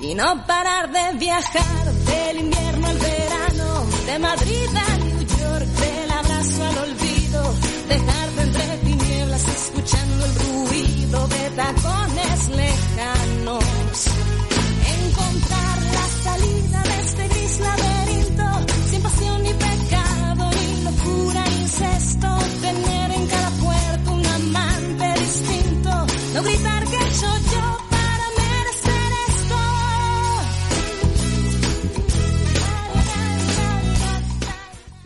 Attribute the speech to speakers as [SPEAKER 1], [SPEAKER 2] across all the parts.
[SPEAKER 1] y no parar de viajar del invierno al verano, de Madrid a New York, del abrazo al olvido, dejarte entre tinieblas escuchando el ruido de tacones lejanos,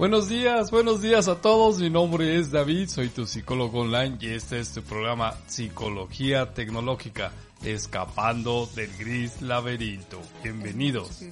[SPEAKER 2] Buenos días, buenos días a todos. Mi nombre es David, soy tu psicólogo online y este es tu programa Psicología Tecnológica, escapando del gris laberinto. Bienvenidos.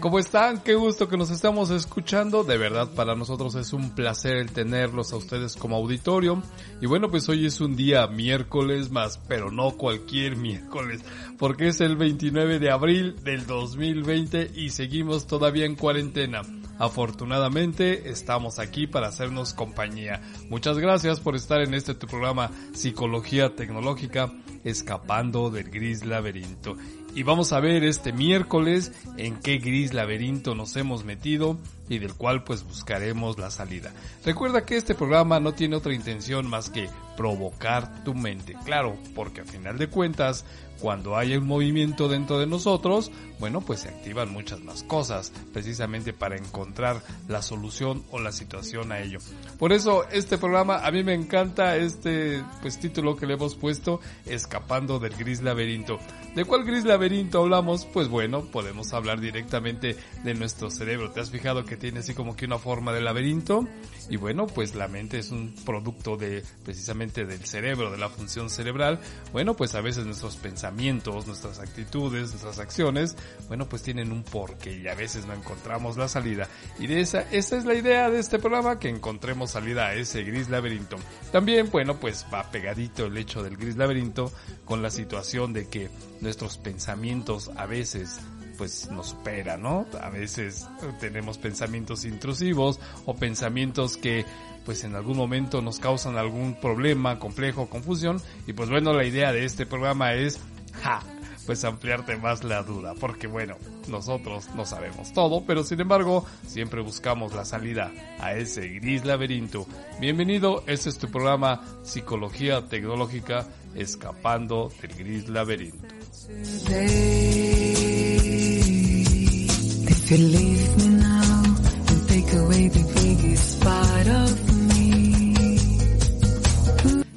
[SPEAKER 2] ¿Cómo están? Qué gusto que nos estamos escuchando. De verdad, para nosotros es un placer tenerlos a ustedes como auditorio. Y bueno, pues hoy es un día miércoles más, pero no cualquier miércoles, porque es el 29 de abril del 2020 y seguimos todavía en cuarentena. Afortunadamente estamos aquí para hacernos compañía. Muchas gracias por estar en este tu programa Psicología Tecnológica, escapando del gris laberinto. Y vamos a ver este miércoles en qué gris laberinto nos hemos metido y del cual pues buscaremos la salida. Recuerda que este programa no tiene otra intención más que provocar tu mente. Claro, porque a final de cuentas, cuando hay un movimiento dentro de nosotros, bueno, pues se activan muchas más cosas, precisamente para encontrar la solución o la situación a ello. Por eso este programa a mí me encanta este pues título que le hemos puesto Escapando del gris laberinto. ¿De cuál gris laberinto hablamos? Pues bueno, podemos hablar directamente de nuestro cerebro. ¿Te has fijado que tiene así como que una forma de laberinto? Y bueno, pues la mente es un producto de precisamente del cerebro, de la función cerebral. Bueno, pues a veces nuestros pensamientos, nuestras actitudes, nuestras acciones, bueno, pues tienen un porqué y a veces no encontramos la salida. Y de esa, esa es la idea de este programa, que encontremos salida a ese gris laberinto. También, bueno, pues va pegadito el hecho del gris laberinto con la situación de que nuestros pensamientos a veces pues nos supera, ¿no? A veces tenemos pensamientos intrusivos o pensamientos que pues en algún momento nos causan algún problema, complejo, confusión y pues bueno, la idea de este programa es ja, pues ampliarte más la duda, porque bueno, nosotros no sabemos todo, pero sin embargo, siempre buscamos la salida a ese gris laberinto. Bienvenido, este es tu programa Psicología Tecnológica Escapando del Gris Laberinto.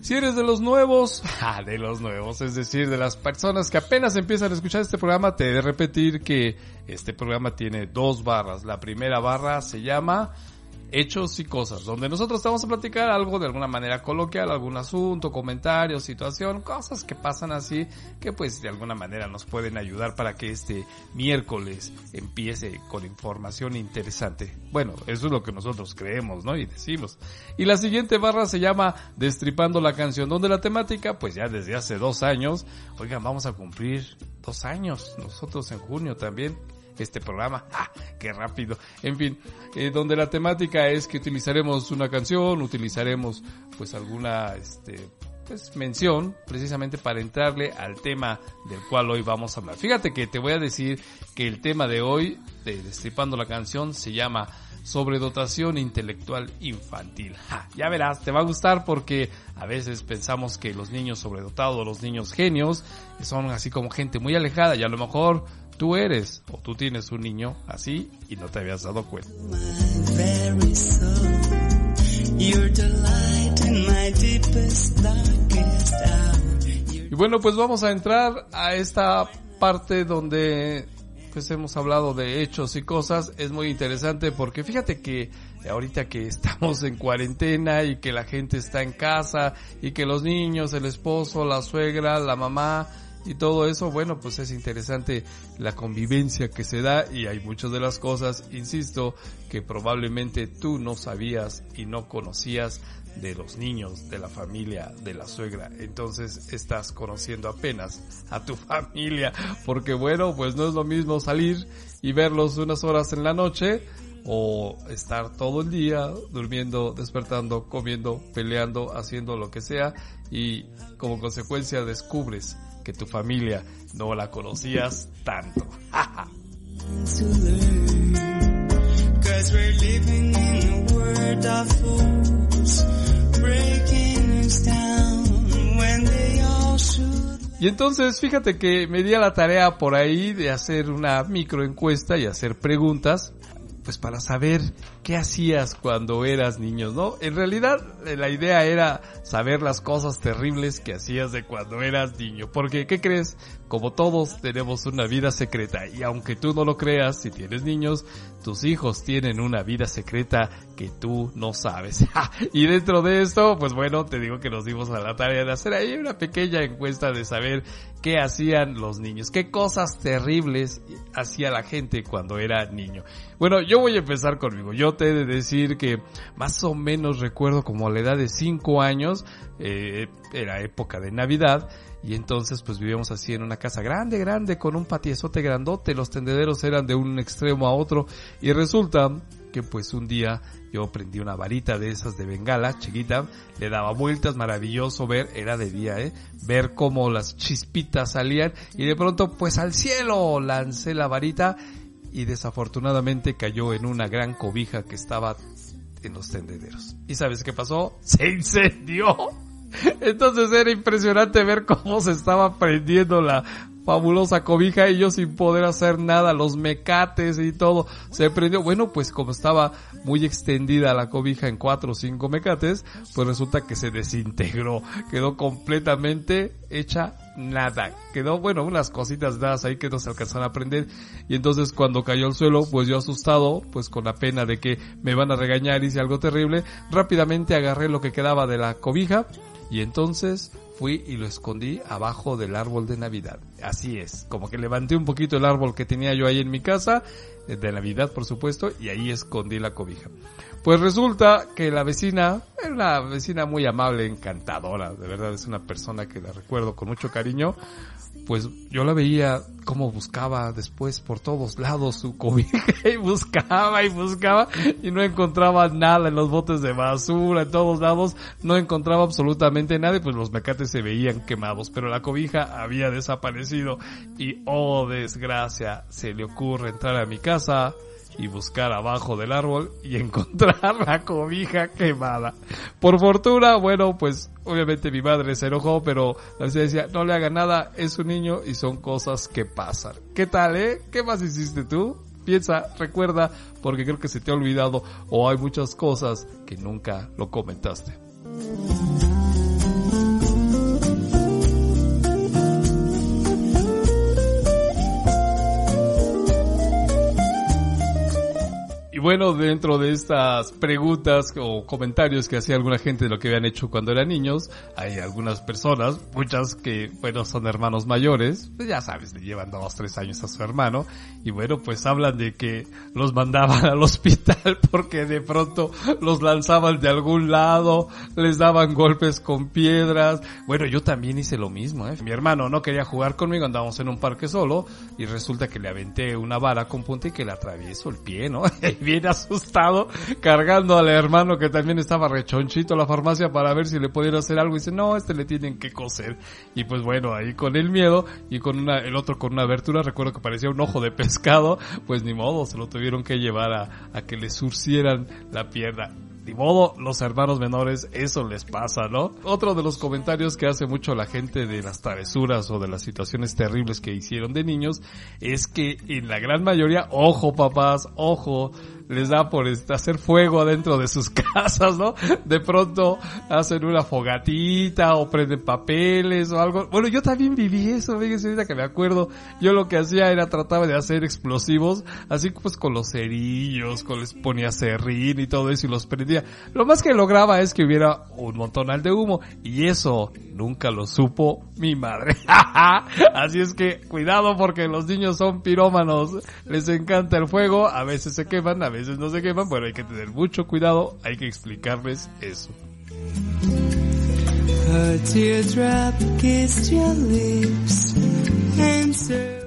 [SPEAKER 2] Si eres de los nuevos, ah, de los nuevos, es decir, de las personas que apenas empiezan a escuchar este programa, te he de repetir que este programa tiene dos barras. La primera barra se llama Hechos y Cosas, donde nosotros te vamos a platicar algo de alguna manera coloquial, algún asunto, comentario, situación, cosas que pasan así, que pues de alguna manera nos pueden ayudar para que este miércoles empiece con información interesante. Bueno, eso es lo que nosotros creemos, ¿no? Y decimos. Y la siguiente barra se llama Destripando la canción, donde la temática, pues ya desde hace dos años, oigan, vamos a cumplir dos años, nosotros en junio también este programa. ¡Ah! ¡Qué rápido! En fin, eh, donde la temática es que utilizaremos una canción, utilizaremos pues alguna este pues mención precisamente para entrarle al tema del cual hoy vamos a hablar. Fíjate que te voy a decir que el tema de hoy de Destripando la canción se llama sobredotación intelectual infantil. Ya verás, te va a gustar porque a veces pensamos que los niños sobredotados, los niños genios, son así como gente muy alejada y a lo mejor tú eres o tú tienes un niño así y no te habías dado cuenta. Y bueno, pues vamos a entrar a esta parte donde pues hemos hablado de hechos y cosas. Es muy interesante porque fíjate que ahorita que estamos en cuarentena y que la gente está en casa y que los niños, el esposo, la suegra, la mamá y todo eso, bueno, pues es interesante la convivencia que se da y hay muchas de las cosas, insisto, que probablemente tú no sabías y no conocías de los niños, de la familia, de la suegra. Entonces estás conociendo apenas a tu familia, porque bueno, pues no es lo mismo salir y verlos unas horas en la noche o estar todo el día durmiendo, despertando, comiendo, peleando, haciendo lo que sea y como consecuencia descubres que tu familia no la conocías tanto. Y entonces, fíjate que me di a la tarea por ahí de hacer una microencuesta y hacer preguntas, pues para saber qué hacías cuando eras niño, ¿no? En realidad, eh, la idea era saber las cosas terribles que hacías de cuando eras niño. Porque, ¿qué crees? Como todos tenemos una vida secreta y aunque tú no lo creas, si tienes niños, tus hijos tienen una vida secreta que tú no sabes. y dentro de esto, pues bueno, te digo que nos dimos a la tarea de hacer ahí una pequeña encuesta de saber qué hacían los niños, qué cosas terribles hacía la gente cuando era niño. Bueno, yo voy a empezar conmigo. Yo te he de decir que más o menos recuerdo como a la edad de 5 años, eh, era época de Navidad, y entonces pues vivíamos así en una casa grande, grande, con un patiezote grandote, los tendederos eran de un extremo a otro, y resulta pues un día yo prendí una varita de esas de bengala, chiquita, le daba vueltas, maravilloso ver, era de día, eh, ver cómo las chispitas salían, y de pronto pues al cielo lancé la varita, y desafortunadamente cayó en una gran cobija que estaba en los tendederos. ¿Y sabes qué pasó? Se incendió. Entonces era impresionante ver cómo se estaba prendiendo la fabulosa cobija y yo sin poder hacer nada, los mecates y todo se prendió. Bueno, pues como estaba muy extendida la cobija en cuatro o cinco mecates, pues resulta que se desintegró, quedó completamente hecha nada. Quedó, bueno, unas cositas dadas ahí que no se alcanzan a prender. Y entonces cuando cayó al suelo, pues yo asustado, pues con la pena de que me van a regañar y hice algo terrible, rápidamente agarré lo que quedaba de la cobija y entonces fui y lo escondí abajo del árbol de Navidad. Así es, como que levanté un poquito el árbol que tenía yo ahí en mi casa, eh, de Navidad por supuesto, y ahí escondí la cobija. Pues resulta que la vecina, era una vecina muy amable, encantadora, de verdad es una persona que la recuerdo con mucho cariño, pues yo la veía como buscaba después por todos lados su cobija y buscaba y buscaba y no encontraba nada en los botes de basura, en todos lados, no encontraba absolutamente nada y pues los mecates se veían quemados, pero la cobija había desaparecido y oh desgracia, se le ocurre entrar a mi casa, y buscar abajo del árbol y encontrar la cobija quemada. Por fortuna, bueno, pues obviamente mi madre se enojó, pero la vecina decía, no le haga nada, es un niño y son cosas que pasan. ¿Qué tal, eh? ¿Qué más hiciste tú? Piensa, recuerda, porque creo que se te ha olvidado o hay muchas cosas que nunca lo comentaste. Bueno, dentro de estas preguntas o comentarios que hacía alguna gente de lo que habían hecho cuando eran niños, hay algunas personas, muchas que, bueno, son hermanos mayores, pues ya sabes, le llevan dos, tres años a su hermano, y bueno, pues hablan de que los mandaban al hospital porque de pronto los lanzaban de algún lado, les daban golpes con piedras. Bueno, yo también hice lo mismo, ¿eh? Mi hermano no quería jugar conmigo, andábamos en un parque solo, y resulta que le aventé una vara con punta y que le atravieso el pie, ¿no? asustado, cargando al hermano que también estaba rechonchito a la farmacia para ver si le pudiera hacer algo. Y dice, no, este le tienen que coser. Y pues bueno, ahí con el miedo y con una, el otro con una abertura, recuerdo que parecía un ojo de pescado, pues ni modo, se lo tuvieron que llevar a, a que le surcieran la pierna. Ni modo, los hermanos menores, eso les pasa, ¿no? Otro de los comentarios que hace mucho la gente de las travesuras o de las situaciones terribles que hicieron de niños es que en la gran mayoría, ojo papás, ojo, les da por hacer fuego adentro de sus casas, ¿no? De pronto hacen una fogatita o prenden papeles o algo. Bueno, yo también viví eso, fíjense ahorita que me acuerdo. Yo lo que hacía era trataba de hacer explosivos, así pues con los cerillos, con les ponía serrín y todo eso y los prendía. Lo más que lograba es que hubiera un montonal de humo y eso nunca lo supo mi madre. así es que cuidado porque los niños son pirómanos, les encanta el fuego, a veces se queman, a veces no se queman, pero hay que tener mucho cuidado, hay que explicarles eso.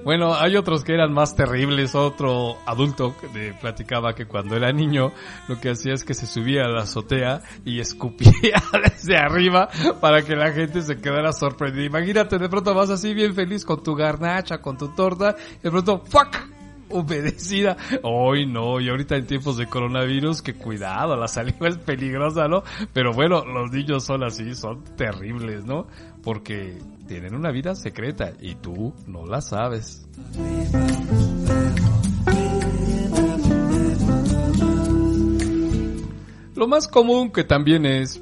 [SPEAKER 2] Bueno, hay otros que eran más terribles. Otro adulto que platicaba que cuando era niño lo que hacía es que se subía a la azotea y escupía desde arriba para que la gente se quedara sorprendida. Imagínate, de pronto vas así bien feliz con tu garnacha, con tu torta, y de pronto, ¡fuck! Humedecida. Hoy no, y ahorita en tiempos de coronavirus, que cuidado, la saliva es peligrosa, ¿no? Pero bueno, los niños son así, son terribles, ¿no? Porque tienen una vida secreta y tú no la sabes. Lo más común que también es,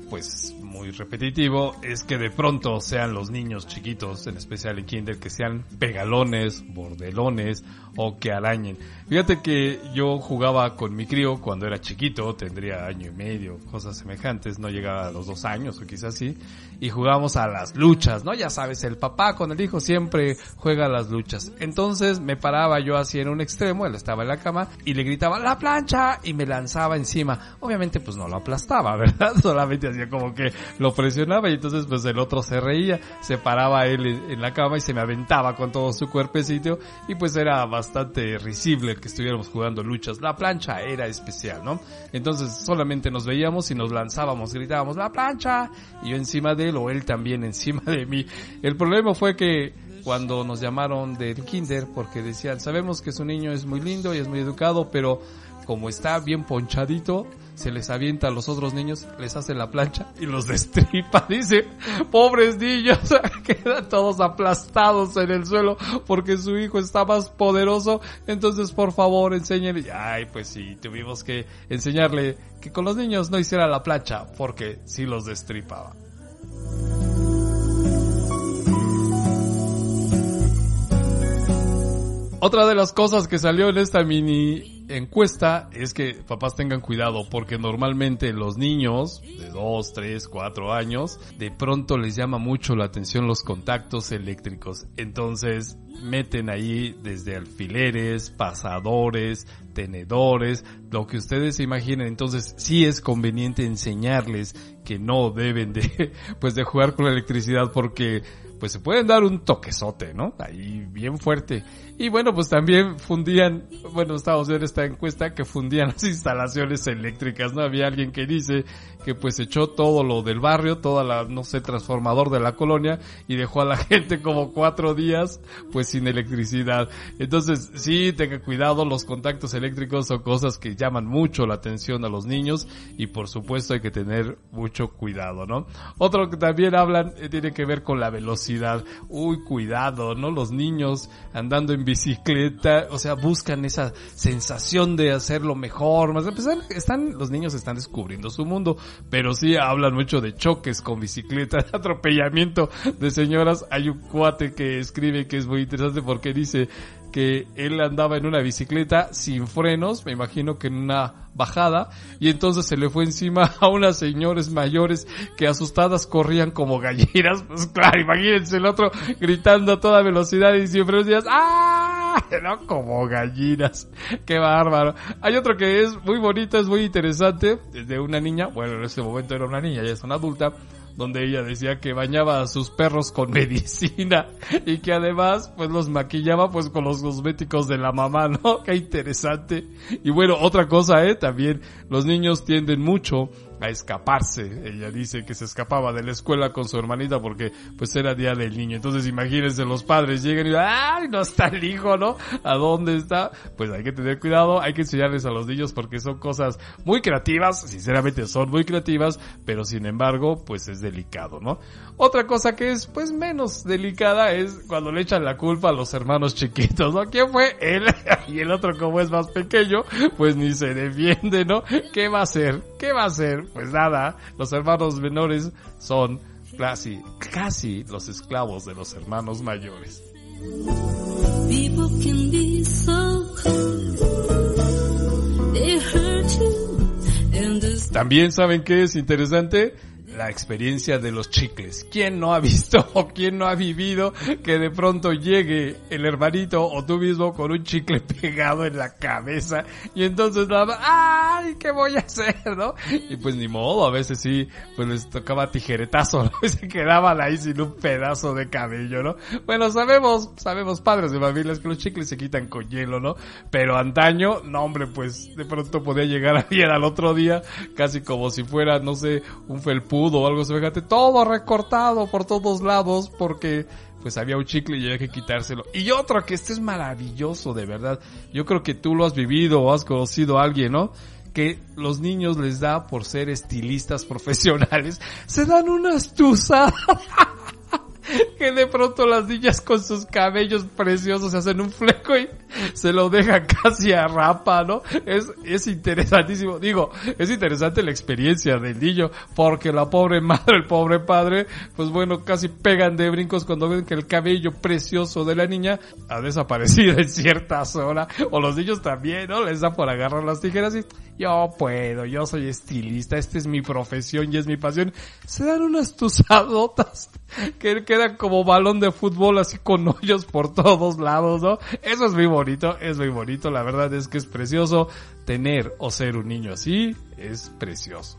[SPEAKER 2] repetitivo, es que de pronto sean los niños chiquitos, en especial en kinder, que sean pegalones, bordelones o que arañen. Fíjate que yo jugaba con mi crío cuando era chiquito, tendría año y medio, cosas semejantes, no llegaba a los dos años o quizás sí, y jugábamos a las luchas, ¿no? Ya sabes, el papá con el hijo siempre juega a las luchas. Entonces me paraba yo así en un extremo, él estaba en la cama, y le gritaba, ¡la plancha! y me lanzaba encima. Obviamente pues no lo aplastaba, ¿verdad? Solamente hacía como que lo presionaba y entonces pues el otro se reía, se paraba él en, la cama y se me aventaba con todo su cuerpecito y pues era bastante risible que estuviéramos jugando luchas. La plancha era especial, ¿no? Entonces solamente nos veíamos y nos lanzábamos, gritábamos, ¡la plancha! Y yo encima de o él también encima de mí. El problema fue que cuando nos llamaron del kinder porque decían, sabemos que su niño es muy lindo y es muy educado, pero como está bien ponchadito, se les avienta a los otros niños, les hace la plancha y los destripa. Dice, pobres niños, quedan todos aplastados en el suelo porque su hijo está más poderoso. Entonces, por favor, enséñenle. Ay, pues sí, tuvimos que enseñarle que con los niños no hiciera la plancha porque sí los destripaba. Otra de las cosas que salió en esta mini encuesta es que papás tengan cuidado porque normalmente los niños de 2, 3, 4 años de pronto les llama mucho la atención los contactos eléctricos. Entonces meten ahí desde alfileres, pasadores, tenedores, lo que ustedes se imaginen. Entonces sí es conveniente enseñarles que no deben de pues de jugar con la electricidad porque pues se pueden dar un toquezote, ¿no? Ahí bien fuerte. Y bueno, pues también fundían, bueno, estábamos viendo esta encuesta que fundían las instalaciones eléctricas, ¿no? Había alguien que dice que pues echó todo lo del barrio, toda la, no sé, transformador de la colonia y dejó a la gente como cuatro días pues sin electricidad. Entonces sí, tenga cuidado, los contactos eléctricos son cosas que llaman mucho la atención a los niños y por supuesto hay que tener mucho cuidado, ¿no? Otro que también hablan eh, tiene que ver con la velocidad. Uy, cuidado, ¿no? Los niños andando en bicicleta, o sea, buscan esa sensación de hacerlo mejor, más a están, los niños están descubriendo su mundo, pero sí hablan mucho de choques con bicicleta, de atropellamiento de señoras. Hay un cuate que escribe que es muy interesante porque dice que él andaba en una bicicleta sin frenos, me imagino que en una bajada, y entonces se le fue encima a unas señores mayores que asustadas corrían como gallinas, pues claro, imagínense el otro gritando a toda velocidad y siempre decías, ¡ah! No, como gallinas, qué bárbaro. Hay otro que es muy bonito, es muy interesante, es de una niña, bueno, en ese momento era una niña, ya es una adulta, donde ella decía que bañaba a sus perros con medicina y que además pues los maquillaba pues con los cosméticos de la mamá, ¿no? Qué interesante. Y bueno, otra cosa, eh, también los niños tienden mucho a escaparse. Ella dice que se escapaba de la escuela con su hermanita porque pues era día del niño. Entonces imagínense los padres llegan y ¡ay! No está el hijo, ¿no? ¿A dónde está? Pues hay que tener cuidado, hay que enseñarles a los niños porque son cosas muy creativas, sinceramente son muy creativas, pero sin embargo pues es delicado, ¿no? Otra cosa que es pues menos delicada es cuando le echan la culpa a los hermanos chiquitos, ¿no? ¿Quién fue? Él y el otro como es más pequeño, pues ni se defiende, ¿no? ¿Qué va a hacer? ¿Qué va a hacer? Pues nada, los hermanos menores son casi, casi los esclavos de los hermanos mayores. También saben que es interesante la experiencia de los chicles. ¿Quién no ha visto o quién no ha vivido que de pronto llegue el hermanito o tú mismo con un chicle pegado en la cabeza y entonces nada ¡ay! ¿Qué voy a hacer? ¿No? Y pues ni modo, a veces sí, pues les tocaba tijeretazo, ¿no? Y se quedaban ahí sin un pedazo de cabello, ¿no? Bueno, sabemos, sabemos padres de familias que los chicles se quitan con hielo, ¿no? Pero antaño, no hombre, pues de pronto podía llegar ayer al otro día, casi como si fuera, no sé, un o algo semejante, todo recortado por todos lados porque pues había un chicle y había que quitárselo. Y otro que este es maravilloso, de verdad. Yo creo que tú lo has vivido o has conocido a alguien, ¿no? Que los niños les da por ser estilistas profesionales, se dan unas tusadas. que de pronto las niñas con sus cabellos preciosos se hacen un fleco y se lo dejan casi a rapa, ¿no? Es, es interesantísimo. Digo, es interesante la experiencia del niño, porque la pobre madre, el pobre padre, pues bueno, casi pegan de brincos cuando ven que el cabello precioso de la niña ha desaparecido en cierta zona. O los niños también, ¿no? Les da por agarrar las tijeras y yo puedo, yo soy estilista, esta es mi profesión y es mi pasión. Se dan unas tusadotas que quedan como balón de fútbol así con hoyos por todos lados, ¿no? Eso es muy bonito, es muy bonito, la verdad es que es precioso tener o ser un niño así, es precioso.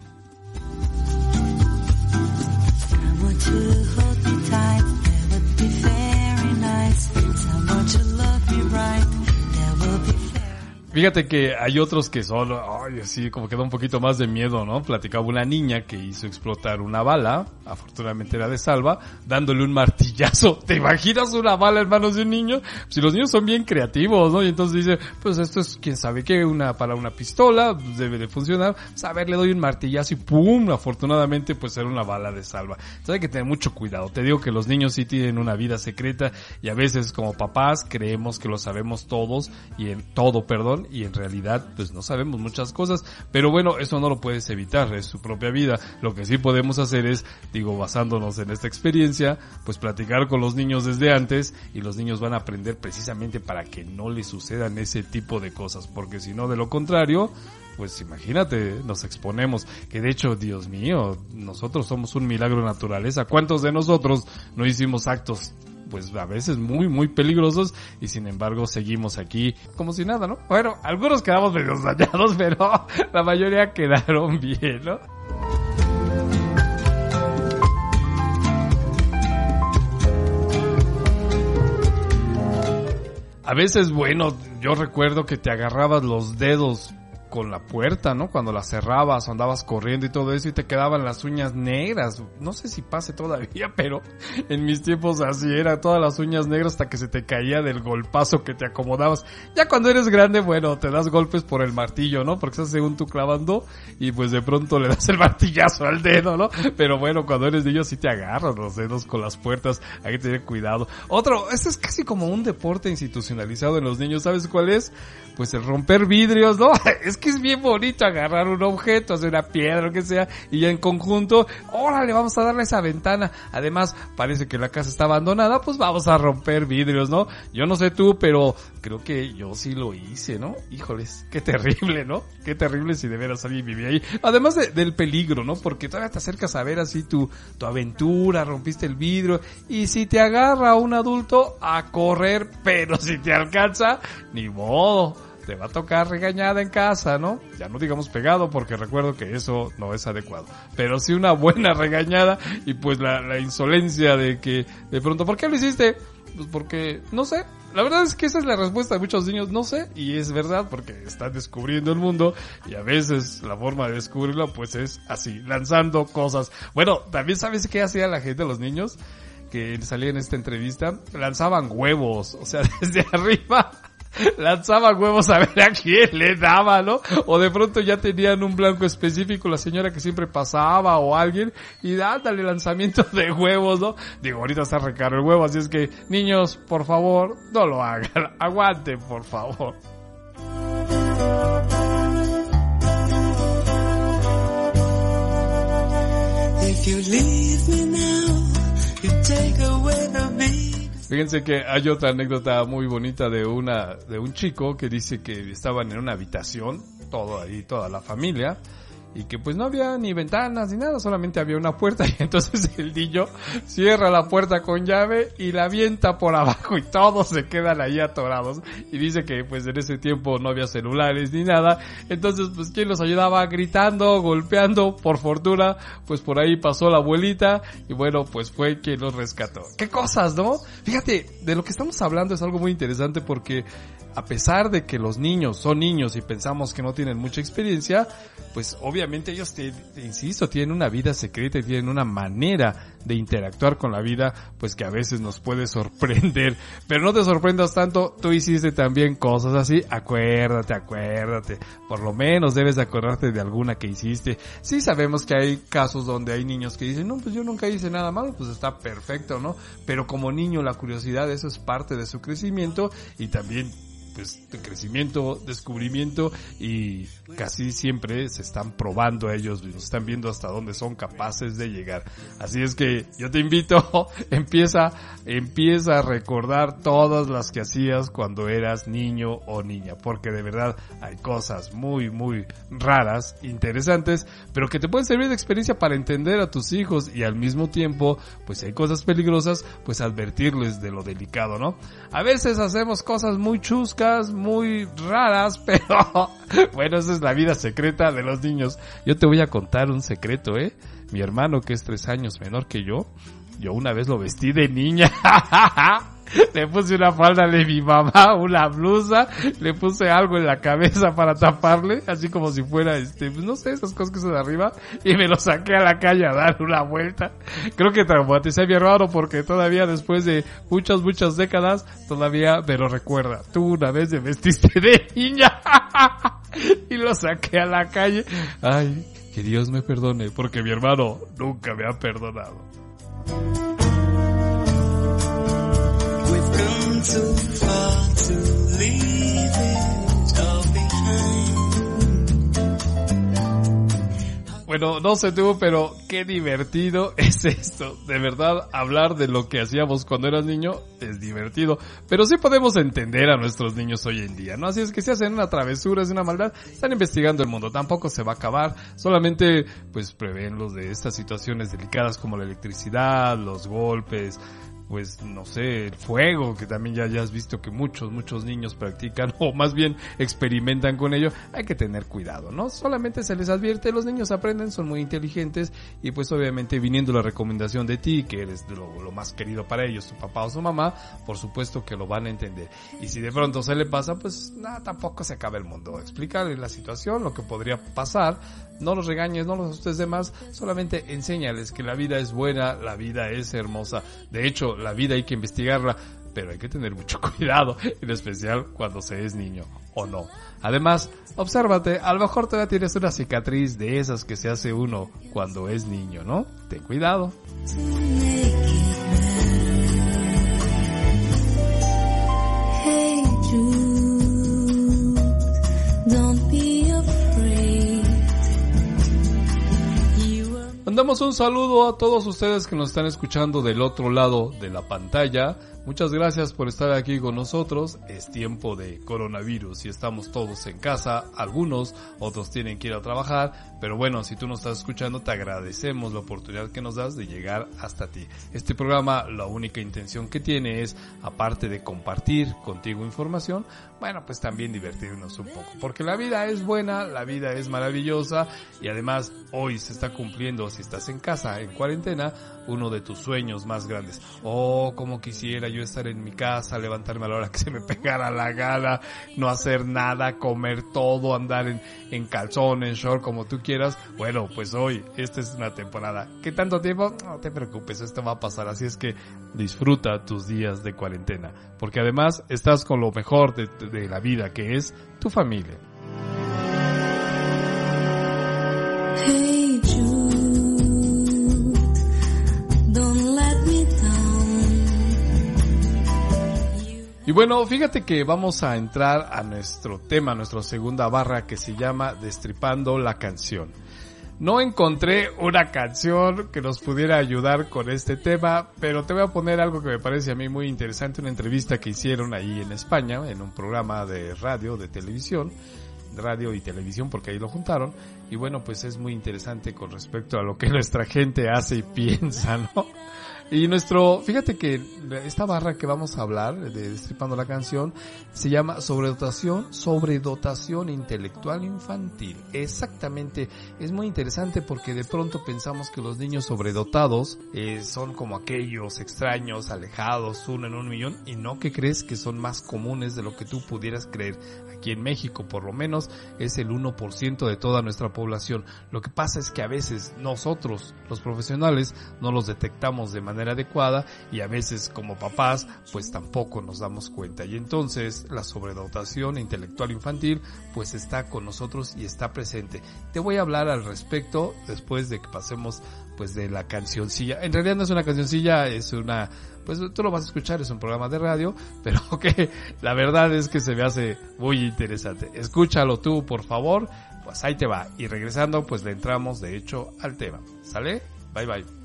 [SPEAKER 2] Fíjate que hay otros que son, ay, así como que da un poquito más de miedo, ¿no? Platicaba una niña que hizo explotar una bala, afortunadamente era de salva, dándole un martillazo. ¿Te imaginas una bala en manos de un niño? Si los niños son bien creativos, ¿no? Y entonces dice, pues esto es, quién sabe qué, una, para una pistola, pues debe de funcionar. Pues a ver, le doy un martillazo y ¡pum! Afortunadamente, pues era una bala de salva. Entonces hay que tener mucho cuidado. Te digo que los niños sí tienen una vida secreta y a veces como papás creemos que lo sabemos todos y en todo, perdón, y en realidad pues no sabemos muchas cosas, pero bueno, eso no lo puedes evitar, es su propia vida. Lo que sí podemos hacer es, digo, basándonos en esta experiencia, pues platicar con los niños desde antes y los niños van a aprender precisamente para que no les sucedan ese tipo de cosas, porque si no, de lo contrario, pues imagínate, nos exponemos, que de hecho, Dios mío, nosotros somos un milagro de naturaleza. ¿Cuántos de nosotros no hicimos actos pues a veces muy muy peligrosos y sin embargo seguimos aquí como si nada, ¿no? Bueno, algunos quedamos medio dañados, pero la mayoría quedaron bien, ¿no? A veces, bueno, yo recuerdo que te agarrabas los dedos con la puerta, ¿no? Cuando la cerrabas o andabas corriendo y todo eso y te quedaban las uñas negras. No sé si pase todavía, pero en mis tiempos así era, todas las uñas negras hasta que se te caía del golpazo que te acomodabas. Ya cuando eres grande, bueno, te das golpes por el martillo, ¿no? Porque estás según tú clavando y pues de pronto le das el martillazo al dedo, ¿no? Pero bueno, cuando eres niño sí te agarras los dedos con las puertas, hay que tener cuidado. Otro, este es casi como un deporte institucionalizado en los niños, ¿sabes cuál es? Pues el romper vidrios, ¿no? Es que es bien bonito agarrar un objeto, hacer una piedra, lo que sea, y ya en conjunto, órale, vamos a darle esa ventana. Además, parece que la casa está abandonada, pues vamos a romper vidrios, ¿no? Yo no sé tú, pero creo que yo sí lo hice, ¿no? Híjoles, qué terrible, ¿no? Qué terrible si de veras alguien vivía ahí. Además de- del peligro, ¿no? Porque todavía te acercas a ver así tu, tu aventura, rompiste el vidrio, y si te agarra un adulto, a correr, pero si te alcanza, ni modo te va a tocar regañada en casa, ¿no? Ya no digamos pegado porque recuerdo que eso no es adecuado. Pero sí una buena regañada y pues la, insolencia de que de pronto, ¿por qué lo hiciste? Pues porque, no sé. La verdad es que esa es la respuesta de muchos niños, no sé. Y es verdad porque están descubriendo el mundo y a veces la forma de descubrirlo pues es así, lanzando cosas. Bueno, también sabes qué hacía la gente, los niños que salía en esta entrevista, lanzaban huevos, o sea, desde arriba lanzaban huevos a ver a quién le daba, ¿no? O de pronto ya tenían un blanco específico, la señora que siempre pasaba o alguien, y dándole lanzamiento de huevos, ¿no? Digo, ahorita está recaro el huevo, así es que, niños, por favor, no lo hagan, aguanten, por favor. Fíjense que hay otra anécdota muy bonita de una, de un chico que dice que estaban en una habitación, todo ahí, toda la familia, y que pues no había ni ventanas ni nada, solamente había una puerta y entonces el niño cierra la puerta con llave y la avienta por abajo y todos se quedan ahí atorados y dice que pues en ese tiempo no había celulares ni nada, entonces pues quién los ayudaba gritando, golpeando, por fortuna pues por ahí pasó la abuelita y bueno pues fue quien los rescató. ¿Qué cosas, no? Fíjate, de lo que estamos hablando es algo muy interesante porque a pesar de que los niños son niños y pensamos que no tienen mucha experiencia, pues obviamente ellos, te, te insisto, tienen una vida secreta y tienen una manera de interactuar con la vida, pues que a veces nos puede sorprender. Pero no te sorprendas tanto, tú hiciste también cosas así, acuérdate, acuérdate. Por lo menos debes de acordarte de alguna que hiciste. Sí sabemos que hay casos donde hay niños que dicen, no, pues yo nunca hice nada malo, pues está perfecto, ¿no? Pero como niño la curiosidad, eso es parte de su crecimiento y también pues crecimiento, descubrimiento y casi siempre se están probando a ellos están viendo hasta dónde son capaces de llegar. Así es que yo te invito, empieza, empieza a recordar todas las que hacías cuando eras niño o niña, porque de verdad hay cosas muy, muy raras, interesantes, pero que te pueden servir de experiencia para entender a tus hijos y al mismo tiempo, pues si hay cosas peligrosas, pues advertirles de lo delicado, ¿no? A veces hacemos cosas muy chuscas, muy raras, pero bueno, esa es la vida secreta de los niños. Yo te voy a contar un secreto, ¿eh? Mi hermano, que es tres años menor que yo, yo una vez lo vestí de niña. Le puse una falda de mi mamá, una blusa, le puse algo en la cabeza para taparle, así como si fuera, este, pues no sé, esas cosas que son de arriba, y me lo saqué a la calle a dar una vuelta. Creo que traumaticé a mi hermano porque todavía después de muchas, muchas décadas, todavía me lo recuerda. Tú una vez me vestiste de niña y lo saqué a la calle. Ay, que Dios me perdone, porque mi hermano nunca me ha perdonado. Bueno, no sé tú, pero qué divertido es esto. De verdad, hablar de lo que hacíamos cuando eras niño es divertido. Pero sí podemos entender a nuestros niños hoy en día, ¿no? Así es que si hacen una travesura, es una maldad, están investigando el mundo. Tampoco se va a acabar. Solamente, pues, prevén de estas situaciones delicadas como la electricidad, los golpes, pues no sé, el fuego, que también ya, ya has visto que muchos, muchos niños practican o más bien experimentan con ello, hay que tener cuidado, ¿no? Solamente se les advierte, los niños aprenden, son muy inteligentes y pues obviamente viniendo la recomendación de ti, que eres lo, lo más querido para ellos, tu papá o su mamá, por supuesto que lo van a entender. Y si de pronto se le pasa, pues nada, tampoco se acaba el mundo. Explícale la situación, lo que podría pasar, no los regañes, no los asustes de más, solamente enséñales que la vida es buena, la vida es hermosa. De hecho, la vida hay que investigarla, pero hay que tener mucho cuidado, en especial cuando se es niño o no. Además, obsérvate, a lo mejor todavía tienes una cicatriz de esas que se hace uno cuando es niño, ¿no? Ten cuidado. Mandamos un saludo a todos ustedes que nos están escuchando del otro lado de la pantalla. Muchas gracias por estar aquí con nosotros. Es tiempo de coronavirus y estamos todos en casa. Algunos, otros tienen que ir a trabajar. Pero bueno, si tú nos estás escuchando, te agradecemos la oportunidad que nos das de llegar hasta ti. Este programa, la única intención que tiene es, aparte de compartir contigo información, bueno, pues también divertirnos un poco. Porque la vida es buena, la vida es maravillosa y además hoy se está cumpliendo, si estás en casa, en cuarentena, uno de tus sueños más grandes. Oh, como quisiera yo estar en mi casa, levantarme a la hora que se me pegara la gana, no hacer nada, comer todo, andar en, en calzón, en short, como tú quieras. Bueno, pues hoy, esta es una temporada. ¿Qué tanto tiempo? No te preocupes, esto va a pasar. Así es que disfruta tus días de cuarentena. Porque además estás con lo mejor de, la vida, que es tu familia. Y bueno, fíjate que vamos a entrar a nuestro tema, nuestra segunda barra que se llama Destripando la canción. No encontré una canción que nos pudiera ayudar con este tema, pero te voy a poner algo que me parece a mí muy interesante, una entrevista que hicieron ahí en España, en un programa de radio, de televisión, radio y televisión, porque ahí lo juntaron, y bueno, pues es muy interesante con respecto a lo que nuestra gente hace y piensa, ¿no? Y nuestro, fíjate que esta barra que vamos a hablar de Destripando la canción se llama sobredotación, sobredotación intelectual infantil. Exactamente, es muy interesante porque de pronto pensamos que los niños sobredotados eh, son como aquellos extraños, alejados, uno en un millón, y no que crees que son más comunes de lo que tú pudieras creer. Aquí en México, por lo menos, es el 1% de toda nuestra población. Lo que pasa es que a veces nosotros, los profesionales, no los detectamos de manera adecuada y a veces como papás pues tampoco nos damos cuenta y entonces la sobredotación intelectual infantil pues está con nosotros y está presente. Te voy a hablar al respecto después de que pasemos pues de la cancioncilla. En realidad no es una cancioncilla, es una pues tú lo vas a escuchar, es un programa de radio, pero que la verdad es que se me hace muy interesante. Escúchalo tú, por favor, pues ahí te va. Y regresando, pues le entramos de hecho al tema. ¿Sale? Bye bye.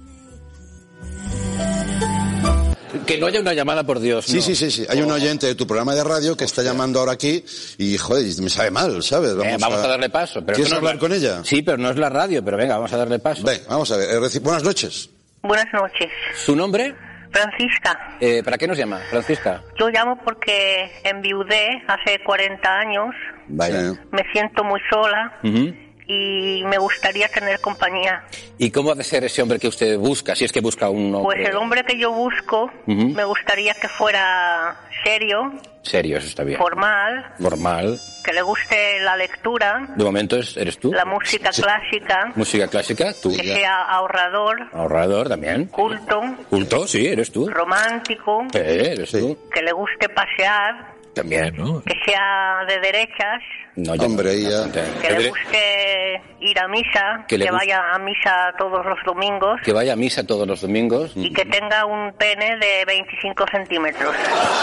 [SPEAKER 3] Que no haya una llamada, por Dios.
[SPEAKER 4] Sí,
[SPEAKER 3] no.
[SPEAKER 4] sí, sí, sí. Hay un oyente de tu programa de radio que está llamando ahora aquí y, joder, me sabe mal, ¿sabes?
[SPEAKER 3] Eh, vamos a darle paso. Pero
[SPEAKER 4] ¿Quieres
[SPEAKER 3] no
[SPEAKER 4] hablar
[SPEAKER 3] la-
[SPEAKER 4] con ella?
[SPEAKER 3] Sí, pero no es la radio, pero venga, vamos a darle paso.
[SPEAKER 4] Ven, vamos a ver. Eh, reci- Buenas noches.
[SPEAKER 5] Buenas noches.
[SPEAKER 3] ¿Su nombre?
[SPEAKER 5] Francisca,
[SPEAKER 3] Eh, ¿Para qué nos llama, Francisca?
[SPEAKER 5] yo llamo porque enviudé hace 40 años,
[SPEAKER 3] Vaya.
[SPEAKER 5] Me siento muy sola
[SPEAKER 3] Ujú.
[SPEAKER 5] Y me gustaría tener compañía.
[SPEAKER 3] ¿Y cómo ha de ser ese hombre que usted busca, si es que busca un hombre?
[SPEAKER 5] Pues el hombre que yo busco,
[SPEAKER 3] Ujú.
[SPEAKER 5] me gustaría que fuera serio,
[SPEAKER 3] Serio, eso está bien.
[SPEAKER 5] formal,
[SPEAKER 3] Normal.
[SPEAKER 5] que le guste la lectura,
[SPEAKER 3] De momento es- eres tú.
[SPEAKER 5] la música clásica,
[SPEAKER 3] Música clásica, tú.
[SPEAKER 5] que sea ahorrador,
[SPEAKER 3] Ahorrador también.
[SPEAKER 5] culto,
[SPEAKER 3] Culto, sí, eres tú.
[SPEAKER 5] romántico,
[SPEAKER 3] Eh, eres
[SPEAKER 4] Sí.
[SPEAKER 3] tú.
[SPEAKER 5] que le guste pasear,
[SPEAKER 3] También, ¿no?
[SPEAKER 5] que sea de derechas,
[SPEAKER 3] No, ya-
[SPEAKER 4] Hombre, ella-
[SPEAKER 5] que
[SPEAKER 3] Que
[SPEAKER 5] le guste ir a misa,
[SPEAKER 3] Que
[SPEAKER 5] que, vaya a misa todos los domingos
[SPEAKER 3] Que vaya a misa todos los domingos.
[SPEAKER 5] y que tenga un pene de 25 centímetros.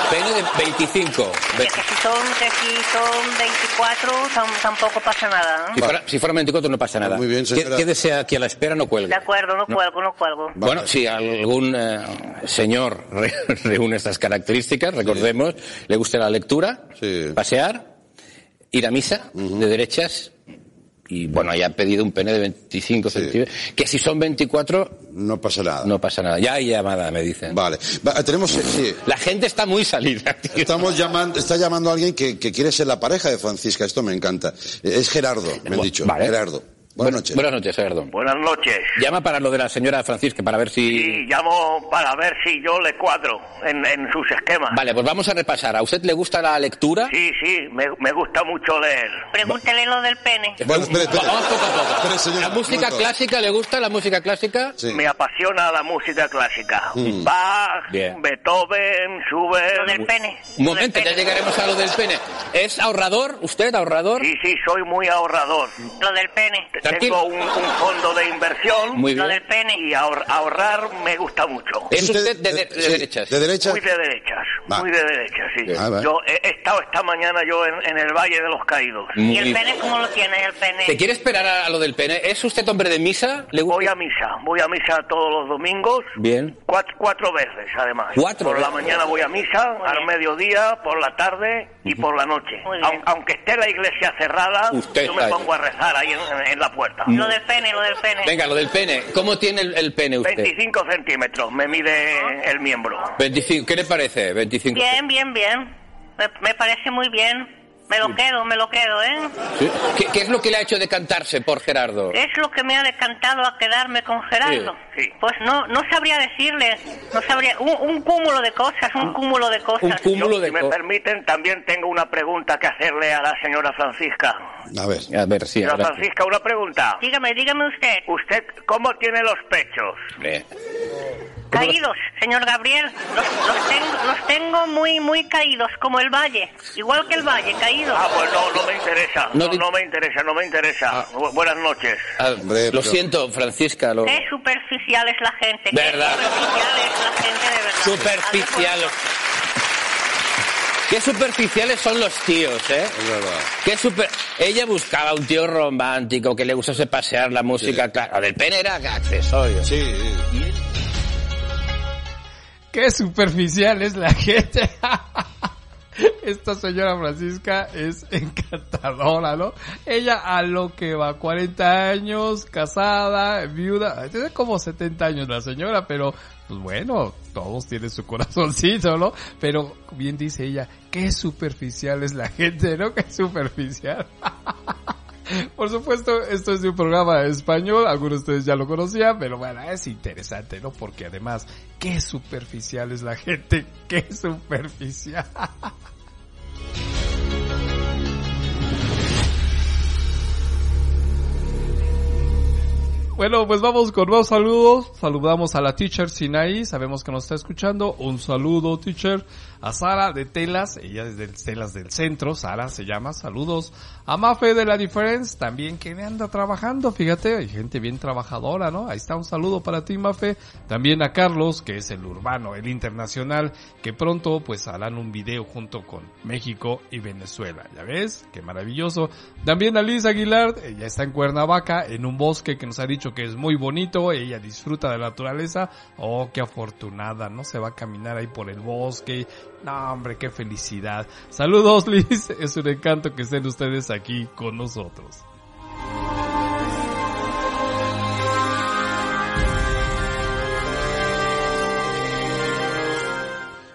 [SPEAKER 3] Pene de 25.
[SPEAKER 5] Que, que si son que si son 24 tam- tampoco pasa nada. ¿no?
[SPEAKER 3] Si fuera, si fuera 24 no pasa nada.
[SPEAKER 4] Muy bien,
[SPEAKER 3] ¿Qué-
[SPEAKER 4] señora.
[SPEAKER 3] ¿Qué desea aquí a la espera? No cuelgue.
[SPEAKER 5] De acuerdo, no cuelgo, no cuelgo.
[SPEAKER 3] Bueno, si algún eh, señor re- reúne estas características, recordemos, le gusta la lectura,
[SPEAKER 4] Sí.
[SPEAKER 3] pasear, ir a misa de derechas y bueno, ya ha pedido un pene de 25
[SPEAKER 4] Sí.
[SPEAKER 3] centímetros, que si son 24
[SPEAKER 4] No pasa nada.
[SPEAKER 3] no pasa nada. Ya hay llamada, me dicen.
[SPEAKER 4] Vale. Va, tenemos, eh, sí.
[SPEAKER 3] La gente está muy salida. tío.
[SPEAKER 4] Estamos llamando, está llamando a alguien que, que quiere ser la pareja de Francisca. Esto me encanta. Es Gerardo, me han dicho.
[SPEAKER 3] Vale.
[SPEAKER 4] Gerardo. Buenas noches.
[SPEAKER 3] Buenas noches, Gerardo.
[SPEAKER 6] Buenas noches.
[SPEAKER 3] Llama para lo de la señora Francisca, para ver si...
[SPEAKER 6] Sí, llamo para ver si yo le cuadro en, en sus esquemas.
[SPEAKER 3] Vale, pues vamos a repasar. ¿A usted le gusta la lectura?
[SPEAKER 6] Sí, sí, me, me gusta mucho leer.
[SPEAKER 5] Pregúntele lo del pene.
[SPEAKER 4] Bueno, espere, espere.
[SPEAKER 3] Vamos poco a poco.
[SPEAKER 4] Espere, señor,
[SPEAKER 3] ¿La música
[SPEAKER 4] momento.
[SPEAKER 3] clásica le gusta la música clásica?
[SPEAKER 4] Sí.
[SPEAKER 6] Me apasiona la música clásica.
[SPEAKER 4] Mm.
[SPEAKER 6] Bach,
[SPEAKER 3] Bien.
[SPEAKER 6] Beethoven,
[SPEAKER 5] Lo del
[SPEAKER 6] Schubert.
[SPEAKER 5] pene.
[SPEAKER 3] Un momento, ya
[SPEAKER 5] pene.
[SPEAKER 3] llegaremos a lo del pene. ¿Es ahorrador? ¿Usted ahorrador?
[SPEAKER 6] Sí, sí, soy muy ahorrador.
[SPEAKER 5] Lo del pene.
[SPEAKER 6] Tengo un, un fondo de inversión
[SPEAKER 3] Muy bien.
[SPEAKER 5] del pene.
[SPEAKER 6] y ahor- ahorrar me gusta mucho.
[SPEAKER 3] ¿Es usted de, de- de
[SPEAKER 4] sí,
[SPEAKER 3] derechas?
[SPEAKER 4] ¿De derecha?
[SPEAKER 6] Muy de derechas,
[SPEAKER 4] Va.
[SPEAKER 6] muy de derechas, sí.
[SPEAKER 4] Ah.
[SPEAKER 6] Yo he, he estado esta mañana yo en, en el Valle de los Caídos.
[SPEAKER 3] Muy
[SPEAKER 5] ¿Y el pene cómo lo tiene el pene?
[SPEAKER 3] ¿Te quiere esperar a, a lo del pene? ¿Es usted hombre de misa? ¿Le gusta?
[SPEAKER 6] Voy a misa, voy a misa todos los domingos.
[SPEAKER 3] Bien.
[SPEAKER 6] Cuatro, cuatro veces, además.
[SPEAKER 3] Cuatro
[SPEAKER 6] Por la mañana voy a misa,
[SPEAKER 5] Muy
[SPEAKER 6] al
[SPEAKER 5] bien.
[SPEAKER 6] mediodía, por la tarde y por la noche.
[SPEAKER 5] Muy bien.
[SPEAKER 6] Aun- aunque esté la iglesia cerrada,
[SPEAKER 3] Usted
[SPEAKER 6] yo me
[SPEAKER 3] ahí.
[SPEAKER 6] pongo a rezar ahí en, en la puerta.
[SPEAKER 5] Lo del pene, lo del pene.
[SPEAKER 3] Venga, lo del pene. ¿Cómo tiene el, el pene usted?
[SPEAKER 6] 25 centímetros me mide el miembro.
[SPEAKER 3] 25. ¿Qué le parece? 25.
[SPEAKER 5] Bien, bien, bien. Me, me parece muy bien. Me lo quedo, me lo quedo, ¿eh?
[SPEAKER 3] ¿Sí? ¿Qué, qué es lo que le ha hecho decantarse por Gerardo?
[SPEAKER 5] Es lo que me ha decantado a quedarme con Gerardo.
[SPEAKER 6] Sí, sí.
[SPEAKER 5] Pues no, no sabría decirle, no sabría, un, un cúmulo de cosas, un cúmulo de cosas.
[SPEAKER 3] Un cúmulo
[SPEAKER 6] Yo,
[SPEAKER 3] de
[SPEAKER 6] si me permiten, también tengo una pregunta que hacerle a la señora Francisca.
[SPEAKER 4] A ver.
[SPEAKER 3] A ver, sí,
[SPEAKER 6] Señora Francisca, una pregunta.
[SPEAKER 5] Dígame, dígame usted.
[SPEAKER 6] ¿Usted cómo tiene los pechos?
[SPEAKER 3] Eh,
[SPEAKER 5] Caídos, señor Gabriel. Los, los tengo, los tengo muy, muy caídos, como el valle. Igual que el valle, caídos.
[SPEAKER 6] Ah, pues no, no me interesa.
[SPEAKER 3] No
[SPEAKER 6] No, me interesa, no me interesa. Bu- buenas noches.
[SPEAKER 3] ah,
[SPEAKER 4] Hombre,
[SPEAKER 3] lo
[SPEAKER 4] pero-
[SPEAKER 3] siento, Francisca. Lo...
[SPEAKER 5] Qué superficial es la gente. qué
[SPEAKER 3] ¿Verdad?
[SPEAKER 5] Superficial es la gente de verdad.
[SPEAKER 3] Superficial. Qué superficiales son los tíos, ¿eh?
[SPEAKER 4] Es verdad.
[SPEAKER 3] Qué super... Ella buscaba un tío romántico que le gustase pasear la música. Claro, del pene era accesorio.
[SPEAKER 4] Sí.
[SPEAKER 2] Qué superficial es la gente. esta señora Francisca es encantadora, ¿no? Ella a lo que va, 40 años, casada, viuda, tiene como 70 años la señora, pero pues bueno, todos tienen su corazoncito, ¿no? Pero bien dice ella, qué superficial es la gente, ¿no? Qué superficial. Por supuesto, esto es de un programa español, algunos de ustedes ya lo conocían, pero bueno, es interesante, ¿no? Porque además, qué superficial es la gente, qué superficial. Bueno, pues vamos con más saludos. Saludamos a la teacher Sinaí, sabemos que nos está escuchando. Un saludo, teacher. A Sara de Telas, ella es de Telas del Centro, Sara se llama, saludos. A Mafe de la Difference, también que anda trabajando, fíjate, hay gente bien trabajadora, ¿no? Ahí está un saludo para ti, Mafe. También a Carlos, que es el urbano, el internacional, que pronto pues harán un video junto con México y Venezuela. ¿Ya ves? Qué maravilloso. También a Liz Aguilar, ella está en Cuernavaca, en un bosque que nos ha dicho que es muy bonito, ella disfruta de la naturaleza. Oh, qué afortunada, ¿no? Se va a caminar ahí por el bosque. No, hombre, qué felicidad. Saludos, Liz. Es un encanto que estén ustedes aquí con nosotros.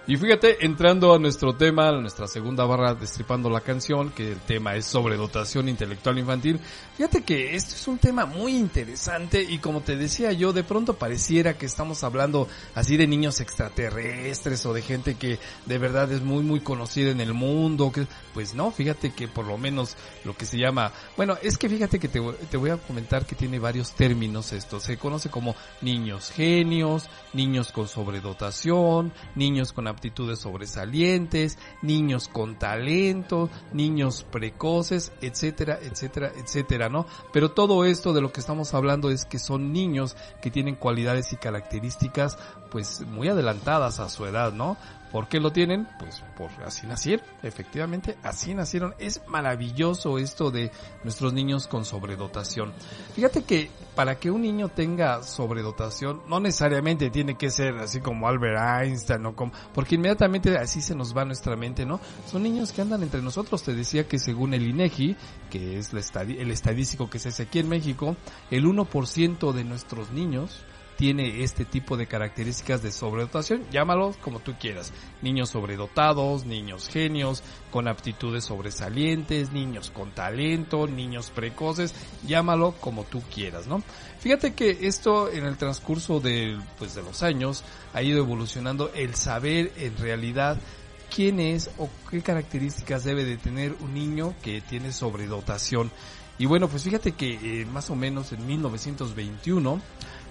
[SPEAKER 2] Y fíjate, entrando a nuestro tema, a nuestra segunda barra destripando la canción, que el tema es sobredotación intelectual infantil, fíjate que esto es un tema muy interesante y como te decía yo, de pronto pareciera que estamos hablando así de niños extraterrestres o de gente que de verdad es muy muy conocida en el mundo, que pues no, fíjate que por lo menos lo que se llama, bueno, es que fíjate que te, te voy a comentar que tiene varios términos esto, se conoce como niños genios, niños con sobredotación, niños con aptitudes sobresalientes, niños con talento, niños precoces, etcétera, etcétera, etcétera, ¿no? Pero todo esto de lo que estamos hablando es que son niños que tienen cualidades y características pues muy adelantadas a su edad, ¿no? ¿Por qué lo tienen? Pues por así nacieron, efectivamente, así nacieron. Es maravilloso esto de nuestros niños con sobredotación. Fíjate que para que un niño tenga sobredotación, no necesariamente tiene que ser así como Albert Einstein o como, porque inmediatamente así se nos va nuestra mente, ¿no? Son niños que andan entre nosotros. Te decía que según el INEGI, que es el estadístico que se hace aquí en México, el 1% de nuestros niños tiene este tipo de características de sobredotación, llámalos como tú quieras, niños sobredotados, niños genios, con aptitudes sobresalientes, niños con talento, niños precoces, llámalo como tú quieras, ¿no? Fíjate que esto en el transcurso de, pues, de los años ha ido evolucionando el saber en realidad quién es o qué características debe de tener un niño que tiene sobredotación. Y bueno, pues fíjate que eh, más o menos en 1921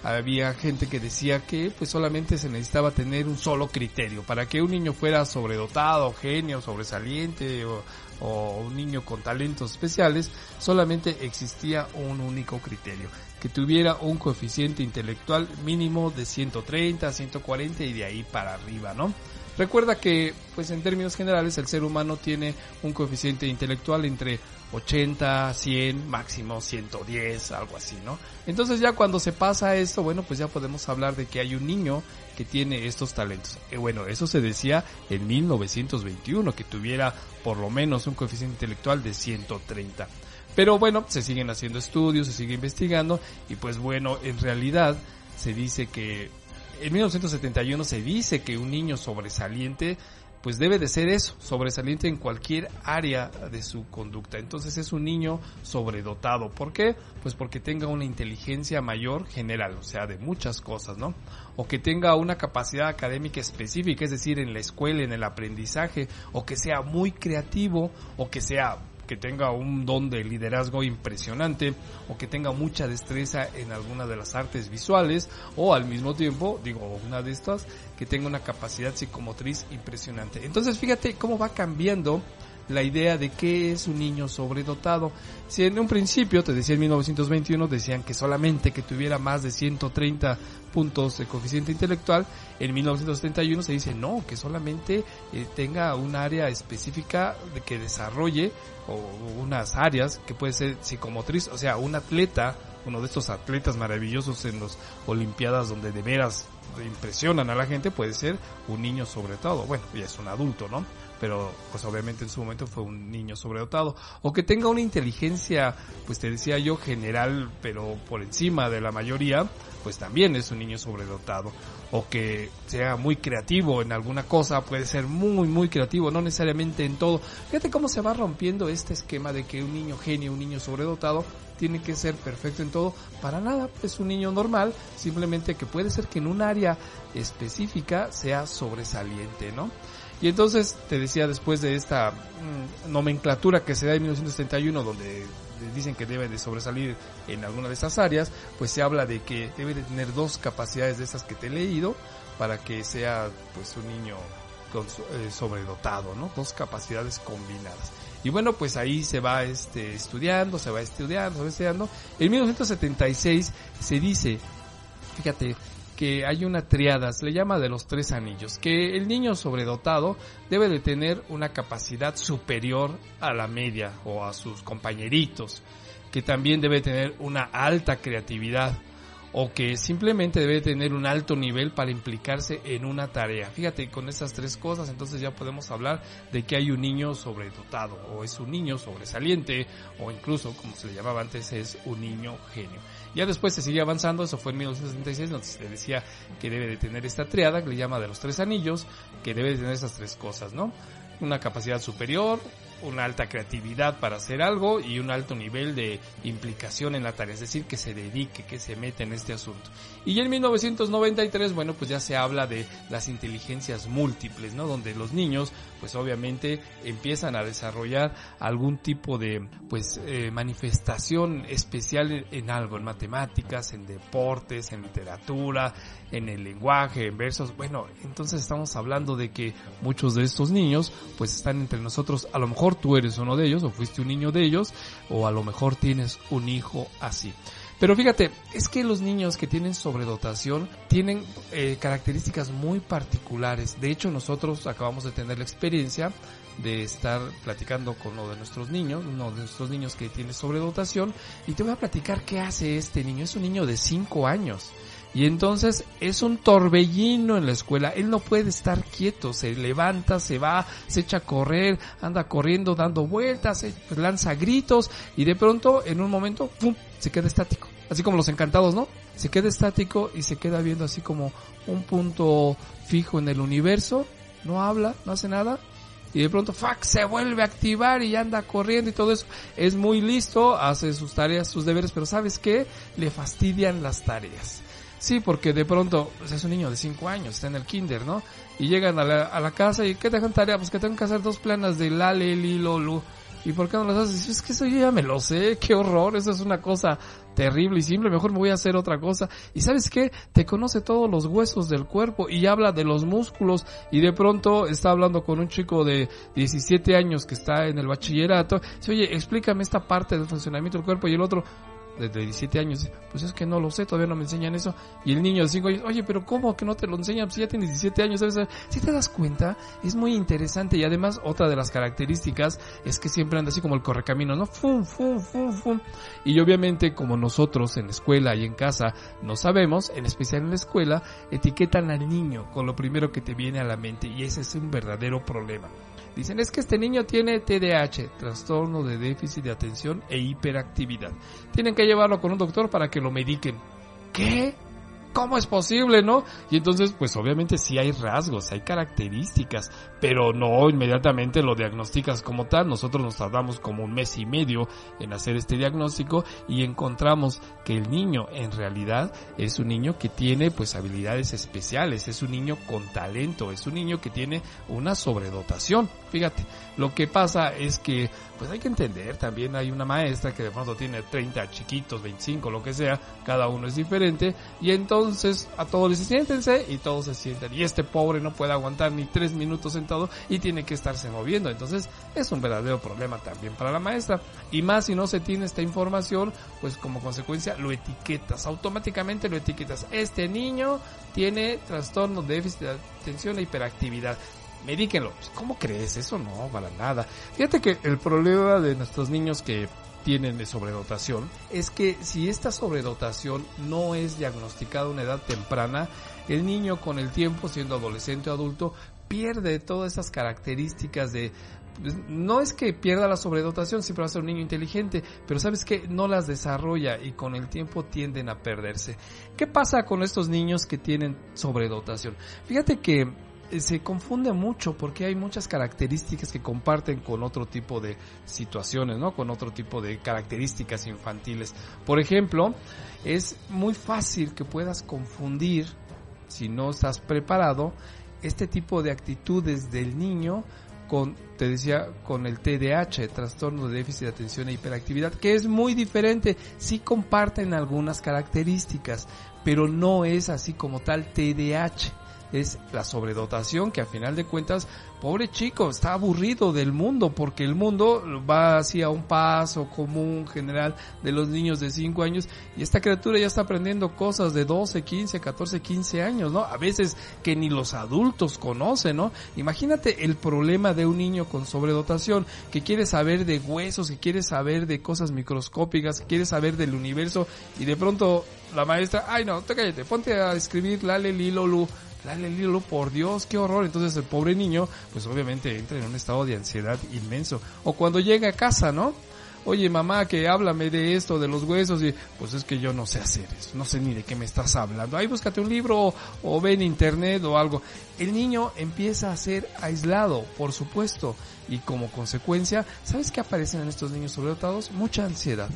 [SPEAKER 2] había gente que decía que pues solamente se necesitaba tener un solo criterio para que un niño fuera sobredotado, genio, sobresaliente o, un niño con talentos especiales, solamente existía un único criterio, que tuviera un coeficiente intelectual mínimo de 130, 140 y de ahí para arriba, ¿no? Recuerda que, pues en términos generales, el ser humano tiene un coeficiente intelectual entre 80, 100, máximo 110, algo así, ¿no? Entonces ya cuando se pasa esto, bueno, pues ya podemos hablar de que hay un niño que tiene estos talentos. Y bueno, eso se decía en 1921, que tuviera por lo menos un coeficiente intelectual de 130. Pero bueno, se siguen haciendo estudios, se sigue investigando y pues bueno, en realidad se dice que en 1971 se dice que un niño sobresaliente pues debe de ser eso, sobresaliente en cualquier área de su conducta. Entonces es un niño sobredotado. ¿Por qué? Pues porque tenga una inteligencia mayor general, o sea, de muchas cosas, ¿no? O que tenga una capacidad académica específica, es decir, en la escuela, en el aprendizaje, o que sea muy creativo, o que sea que tenga un don de liderazgo impresionante o que tenga mucha destreza en alguna de las artes visuales o al mismo tiempo, digo, una de estas, que tenga una capacidad psicomotriz impresionante. Entonces fíjate cómo va cambiando la idea de qué es un niño sobredotado. Si en un principio, te decía en 1921, decían que solamente que tuviera más de 130 puntos de coeficiente intelectual, en 1971 se dice no, que solamente eh, tenga un área específica de que desarrolle o unas áreas que puede ser psicomotriz, o sea, un atleta, uno de estos atletas maravillosos en las Olimpiadas donde de veras impresionan a la gente puede ser un niño sobredotado. Bueno, ya es un adulto, ¿no? Pero pues obviamente en su momento fue un niño sobredotado. O que tenga una inteligencia, pues te decía yo, general, pero por encima de la mayoría, pues también es un niño sobredotado. O que sea muy creativo en alguna cosa, puede ser muy, muy creativo, no necesariamente en todo. Fíjate cómo se va rompiendo este esquema de que un niño genio, un niño sobredotado, tiene que ser perfecto en todo. Para nada, es un niño normal, simplemente que puede ser que en un área específica sea sobresaliente, ¿no? Y entonces te decía después de esta mm, nomenclatura que se da en 1971 donde dicen que debe de sobresalir en alguna de estas áreas, pues se habla de que debe de tener dos capacidades de esas que te he leído para que sea pues un niño con, eh, sobredotado, ¿no? Dos capacidades combinadas. Y bueno, pues ahí se va este, estudiando, se va estudiando, se va estudiando. En 1976 se dice, fíjate, que hay una triada, se le llama de los tres anillos, que el niño sobredotado debe de tener una capacidad superior a la media o a sus compañeritos, que también debe tener una alta creatividad o que simplemente debe tener un alto nivel para implicarse en una tarea. Fíjate, con estas tres cosas entonces ya podemos hablar de que hay un niño sobredotado o es un niño sobresaliente o incluso, como se le llamaba antes, es un niño genio. Ya después se sigue avanzando, eso fue en 1966, donde se decía que debe de tener esta triada, que le llama de los tres anillos, que debe de tener esas tres cosas, ¿no? Una capacidad superior, una alta creatividad para hacer algo y un alto nivel de implicación en la tarea, es decir, que se dedique, que se mete en este asunto. Y ya en 1993, bueno, pues ya se habla de las inteligencias múltiples, ¿no? Donde los niños, pues obviamente empiezan a desarrollar algún tipo de, pues, eh, manifestación especial en, en algo, en matemáticas, en deportes, en literatura, en el lenguaje, en versos. Bueno, entonces estamos hablando de que muchos de estos niños, pues están entre nosotros, a lo mejor tú eres uno de ellos, o fuiste un niño de ellos, o a lo mejor tienes un hijo así. Pero fíjate, es que los niños que tienen sobredotación tienen eh, características muy particulares. De hecho, nosotros acabamos de tener la experiencia de estar platicando con uno de nuestros niños, uno de nuestros niños que tiene sobredotación, y te voy a platicar qué hace este niño. Es un niño de 5 años. Y entonces es un torbellino en la escuela. Él no puede estar quieto. Se levanta, se va, se echa a correr, anda corriendo, dando vueltas, se lanza gritos y de pronto, en un momento, ¡pum! se queda estático. Así como los encantados, ¿no? Se queda estático y se queda viendo así como un punto fijo en el universo. No habla, no hace nada. Y de pronto, fuck, se vuelve a activar y anda corriendo y todo eso. Es muy listo, hace sus tareas, sus deberes, pero ¿sabes qué? Le fastidian las tareas. Sí, porque de pronto pues es un niño de 5 años, está en el kinder, ¿no? Y llegan a la, a la casa y ¿qué dejan tarea? Pues que tengo que hacer dos planas de lale, li, lo, lu. ¿Y por qué no las haces? Es que eso ya me lo sé, qué horror, eso es una cosa terrible y simple, mejor me voy a hacer otra cosa. Y sabes qué, te conoce todos los huesos del cuerpo y habla de los músculos y de pronto está hablando con un chico de 17 años que está en el bachillerato. Dice, oye, explícame esta parte del funcionamiento del cuerpo y el otro, de 17 años, pues es que no lo sé, todavía no me enseñan eso. Y el niño de 5 años, oye, pero ¿cómo que no te lo enseñan? Si ya tienes 17 años, ¿sabes? Si te das cuenta, es muy interesante y además otra de las características es que siempre anda así como el correcamino, ¿no? Fum, fum, fum, fum. Y obviamente como nosotros en la escuela y en casa no sabemos, en especial en la escuela, etiquetan al niño con lo primero que te viene a la mente y ese es un verdadero problema. Dicen, es que este niño tiene TDAH, trastorno de déficit de atención e hiperactividad. Tienen que llevarlo con un doctor para que lo mediquen. ¿Qué? ¿Cómo es posible, no? Y entonces, pues obviamente sí hay rasgos, hay características, pero no inmediatamente lo diagnosticas como tal. Nosotros nos tardamos como un mes y medio en hacer este diagnóstico y encontramos que el niño en realidad es un niño que tiene pues habilidades especiales, es un niño con talento, es un niño que tiene una sobredotación. Fíjate, lo que pasa es que pues hay que entender, también hay una maestra que de pronto tiene 30 chiquitos, 25, lo que sea, cada uno es diferente y entonces a todos les siéntense y todos se sientan y este pobre no puede aguantar ni tres minutos sentado y tiene que estarse moviendo, entonces es un verdadero problema también para la maestra. Y más si no se tiene esta información, pues como consecuencia lo etiquetas, automáticamente lo etiquetas, este niño tiene trastorno de déficit de atención e hiperactividad, medíquenlo. Pues, ¿Cómo crees? Eso no, para nada. Fíjate que el problema de nuestros niños que tienen de sobredotación es que si esta sobredotación no es diagnosticada a una edad temprana, el niño con el tiempo, siendo adolescente o adulto, pierde todas esas características de pues, no es que pierda la sobredotación, siempre va a ser un niño inteligente, pero sabes que no las desarrolla y con el tiempo tienden a perderse. ¿Qué pasa con estos niños que tienen sobredotación? Fíjate que se confunde mucho porque hay muchas características que comparten con otro tipo de situaciones, ¿no? Con otro tipo de características infantiles. Por ejemplo, es muy fácil que puedas confundir, si no estás preparado, este tipo de actitudes del niño con, te decía, con el TDAH, trastorno de déficit de atención e hiperactividad, que es muy diferente, sí comparten algunas características, pero no es así como tal TDAH es la sobredotación que a final de cuentas, pobre chico, está aburrido del mundo porque el mundo va hacia un paso común general de los niños de 5 años y esta criatura ya está aprendiendo cosas de 12, 15, 14, 15 años, ¿no? A veces que ni los adultos conocen, ¿no? Imagínate el problema de un niño con sobredotación que quiere saber de huesos, que quiere saber de cosas microscópicas, que quiere saber del universo y de pronto la maestra, ay no, te cállate, ponte a escribir lale, lilo, lu, Dale, Lilo, por Dios, qué horror. Entonces el pobre niño, pues obviamente entra en un estado de ansiedad inmenso. O cuando llega a casa, ¿no? Oye, mamá, que háblame de esto, de los huesos, y pues es que yo no sé hacer eso, no sé ni de qué me estás hablando. Ahí búscate un libro o, o ve en internet o algo. El niño empieza a ser aislado, por supuesto, y como consecuencia, ¿sabes qué aparecen en estos niños sobredotados? Mucha ansiedad.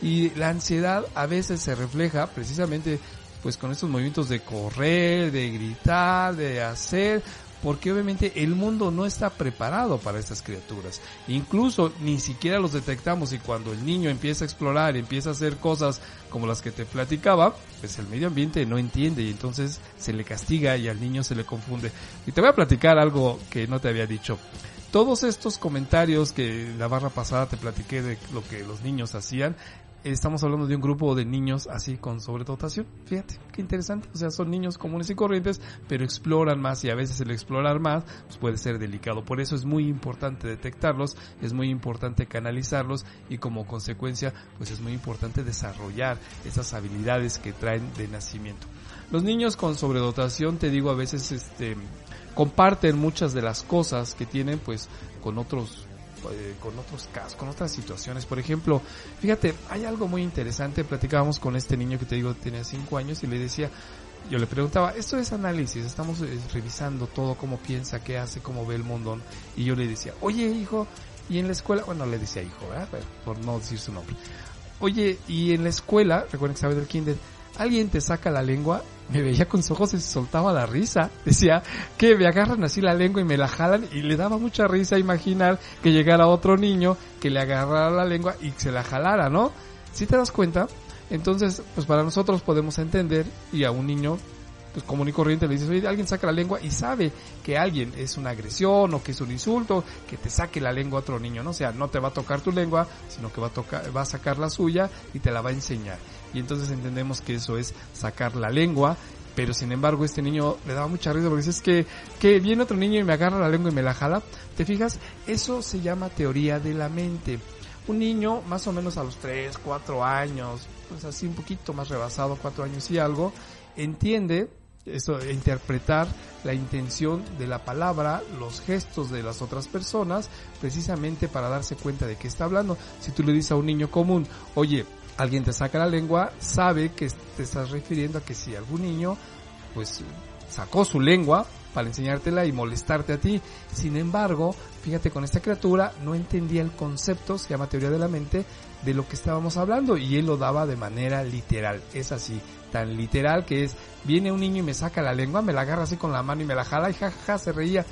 [SPEAKER 2] Y la ansiedad a veces se refleja precisamente pues con estos movimientos de correr, de gritar, de hacer, porque obviamente el mundo no está preparado para estas criaturas. Incluso ni siquiera los detectamos y cuando el niño empieza a explorar, empieza a hacer cosas como las que te platicaba, pues el medio ambiente no entiende y entonces se le castiga y al niño se le confunde. Y te voy a platicar algo que no te había dicho. Todos estos comentarios que la barra pasada te platiqué de lo que los niños hacían, estamos hablando de un grupo de niños así con sobredotación. Fíjate, qué interesante. O sea, son niños comunes y corrientes, pero exploran más y a veces el explorar más pues puede ser delicado. Por eso es muy importante detectarlos, es muy importante canalizarlos y como consecuencia pues es muy importante desarrollar esas habilidades que traen de nacimiento. Los niños con sobredotación, te digo, a veces este comparten muchas de las cosas que tienen pues con otros eh, con otros casos, con otras situaciones. Por ejemplo, fíjate, hay algo muy interesante. Platicábamos con este niño que te digo tenía 5 años y le decía, yo le preguntaba, esto es análisis, estamos eh, revisando todo, cómo piensa, qué hace, cómo ve el mundo. Y yo le decía, oye hijo, y en la escuela, bueno, le decía hijo, ¿verdad? por no decir su nombre. Oye, y en la escuela, recuerden que sabe del kinder, alguien te saca la lengua, me veía con sus ojos y se soltaba la risa. Decía que me agarran así la lengua y me la jalan y le daba mucha risa imaginar que llegara otro niño que le agarrara la lengua y se la jalara, ¿no? Si te das cuenta, entonces, pues para nosotros podemos entender y a un niño pues común y corriente le dices, oye, alguien saca la lengua y sabe que alguien es una agresión o que es un insulto, que te saque la lengua a otro niño, ¿no? O sea, no te va a tocar tu lengua, sino que va a tocar, va a sacar la suya y te la va a enseñar. Y entonces entendemos que eso es sacar la lengua, pero sin embargo este niño le daba mucha risa porque dice, es que, que viene otro niño y me agarra la lengua y me la jala. ¿Te fijas? Eso se llama teoría de la mente. Un niño más o menos a los 3, 4 años, pues así un poquito más rebasado, 4 años y algo, entiende eso, interpretar la intención de la palabra, los gestos de las otras personas, precisamente para darse cuenta de qué está hablando. Si tú le dices a un niño común, oye, alguien te saca la lengua, sabe que te estás refiriendo a que si algún niño, pues, sacó su lengua para enseñártela y molestarte a ti. Sin embargo, fíjate, con esta criatura no entendía el concepto, se llama teoría de la mente, de lo que estábamos hablando y él lo daba de manera literal. Es así, tan literal que es, viene un niño y me saca la lengua, me la agarra así con la mano y me la jala y jajaja se reía.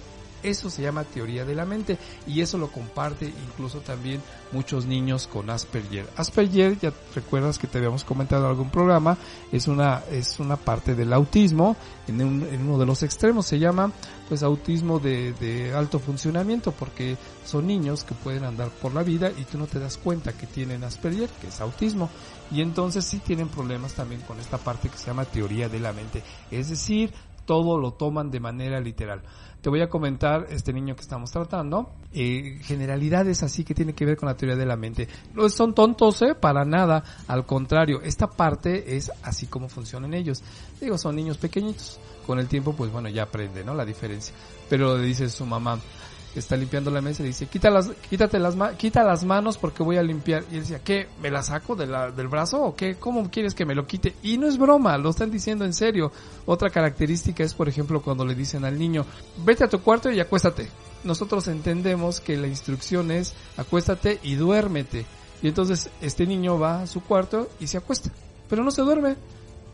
[SPEAKER 2] Eso se llama teoría de la mente y eso lo comparte incluso también muchos niños con Asperger. Asperger, ya recuerdas que te habíamos comentado en algún programa, es una, es una parte del autismo en, un, en uno de los extremos. Se llama pues autismo de, de alto funcionamiento porque son niños que pueden andar por la vida y tú no te das cuenta que tienen Asperger, que es autismo. Y entonces sí tienen problemas también con esta parte que se llama teoría de la mente. Es decir, todo lo toman de manera literal. Te voy a comentar este niño que estamos tratando, eh, generalidades así que tiene que ver con la teoría de la mente. No son tontos, ¿eh? Para nada. Al contrario, esta parte es así como funcionan ellos. Digo, son niños pequeñitos. Con el tiempo, pues bueno, ya aprende, ¿no? La diferencia. Pero le dice su mamá, está limpiando la mesa y dice, quita las, quítate las, ma- quita las manos porque voy a limpiar. Y él decía, ¿qué? ¿Me la saco de la- del brazo o qué? ¿Cómo quieres que me lo quite? Y no es broma, lo están diciendo en serio. Otra característica es, por ejemplo, cuando le dicen al niño, vete a tu cuarto y acuéstate. Nosotros entendemos que la instrucción es, acuéstate y duérmete. Y entonces este niño va a su cuarto y se acuesta. Pero no se duerme.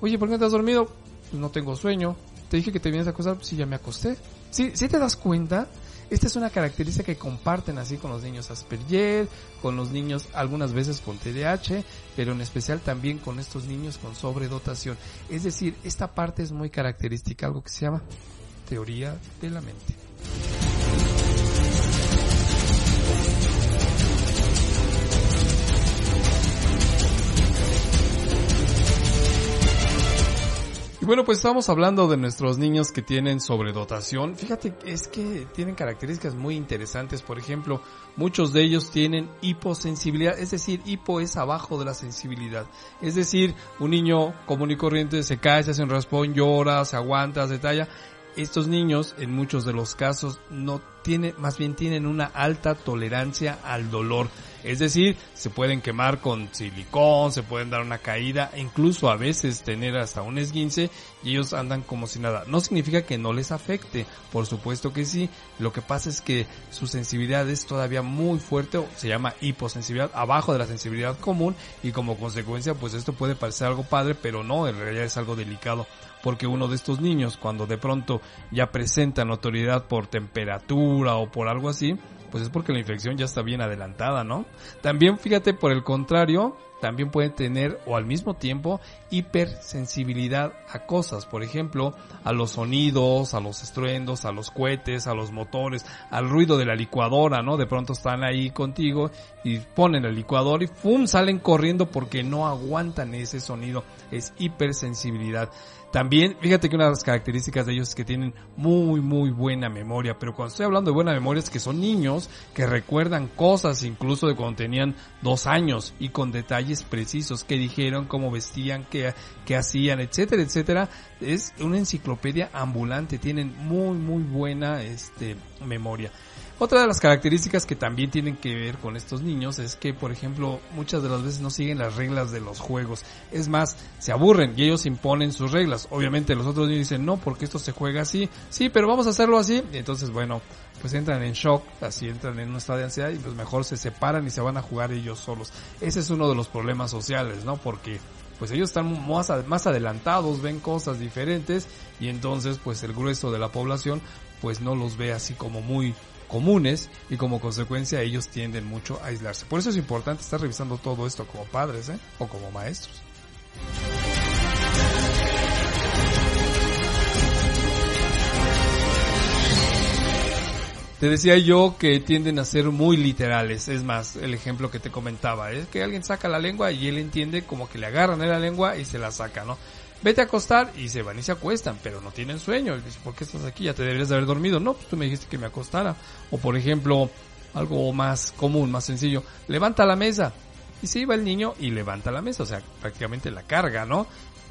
[SPEAKER 2] Oye, ¿por qué no te has dormido? Pues no tengo sueño. Te dije que te vienes a acostar, pues sí, ya me acosté. Sí, ¿sí te das cuenta? Esta es una característica que comparten así con los niños Asperger, con los niños algunas veces con TDAH, pero en especial también con estos niños con sobredotación. Es decir, esta parte es muy característica, algo que se llama teoría de la mente. Bueno, pues estamos hablando de nuestros niños que tienen sobredotación. Fíjate, es que tienen características muy interesantes. Por ejemplo, muchos de ellos tienen hiposensibilidad, es decir, hipo es abajo de la sensibilidad. Es decir, un niño común y corriente se cae, se hace un raspón, llora, se aguanta, se talla. Estos niños, en muchos de los casos, no tienen, más bien tienen una alta tolerancia al dolor. Es decir, se pueden quemar con silicón, se pueden dar una caída, e incluso a veces tener hasta un esguince y ellos andan como si nada. No significa que no les afecte, por supuesto que sí. Lo que pasa es que su sensibilidad es todavía muy fuerte, o se llama hiposensibilidad, abajo de la sensibilidad común y como consecuencia pues esto puede parecer algo padre, pero no, en realidad es algo delicado porque uno de estos niños cuando de pronto ya presenta notoriedad por temperatura o por algo así, pues es porque la infección ya está bien adelantada, ¿no? También fíjate por el contrario, también pueden tener o al mismo tiempo hipersensibilidad a cosas, por ejemplo, a los sonidos, a los estruendos, a los cohetes, a los motores, al ruido de la licuadora, ¿no? De pronto están ahí contigo y ponen el licuador y ¡pum! salen corriendo porque no aguantan ese sonido, es hipersensibilidad. También, fíjate que una de las características de ellos es que tienen muy, muy buena memoria, pero cuando estoy hablando de buena memoria es que son niños que recuerdan cosas incluso de cuando tenían dos años y con detalles precisos, qué dijeron, cómo vestían, qué, qué hacían, etcétera, etcétera. Es una enciclopedia ambulante, tienen muy, muy buena, este, memoria. Otra de las características que también tienen que ver con estos niños es que, por ejemplo, muchas de las veces no siguen las reglas de los juegos. Es más, se aburren y ellos imponen sus reglas. Obviamente los otros niños dicen, no, porque esto se juega así. Sí, pero vamos a hacerlo así. Y entonces, bueno, pues entran en shock, así entran en un estado de ansiedad y pues mejor se separan y se van a jugar ellos solos. Ese es uno de los problemas sociales, ¿no? Porque pues ellos están más, ad- más adelantados, ven cosas diferentes y entonces pues el grueso de la población pues no los ve así como muy comunes y como consecuencia ellos tienden mucho a aislarse. Por eso es importante estar revisando todo esto como padres ¿eh? o como maestros. Te decía yo que tienden a ser muy literales. Es más, el ejemplo que te comentaba es que alguien saca la lengua y él entiende como que le agarran en la lengua y se la saca, ¿no? Vete a acostar y se van y se acuestan, pero no tienen sueño. Y dice, ¿por qué estás aquí? Ya te deberías de haber dormido. No, pues tú me dijiste que me acostara. O por ejemplo, algo más común, más sencillo. Levanta la mesa. Y se iba el niño y levanta la mesa, o sea, prácticamente la carga, ¿no?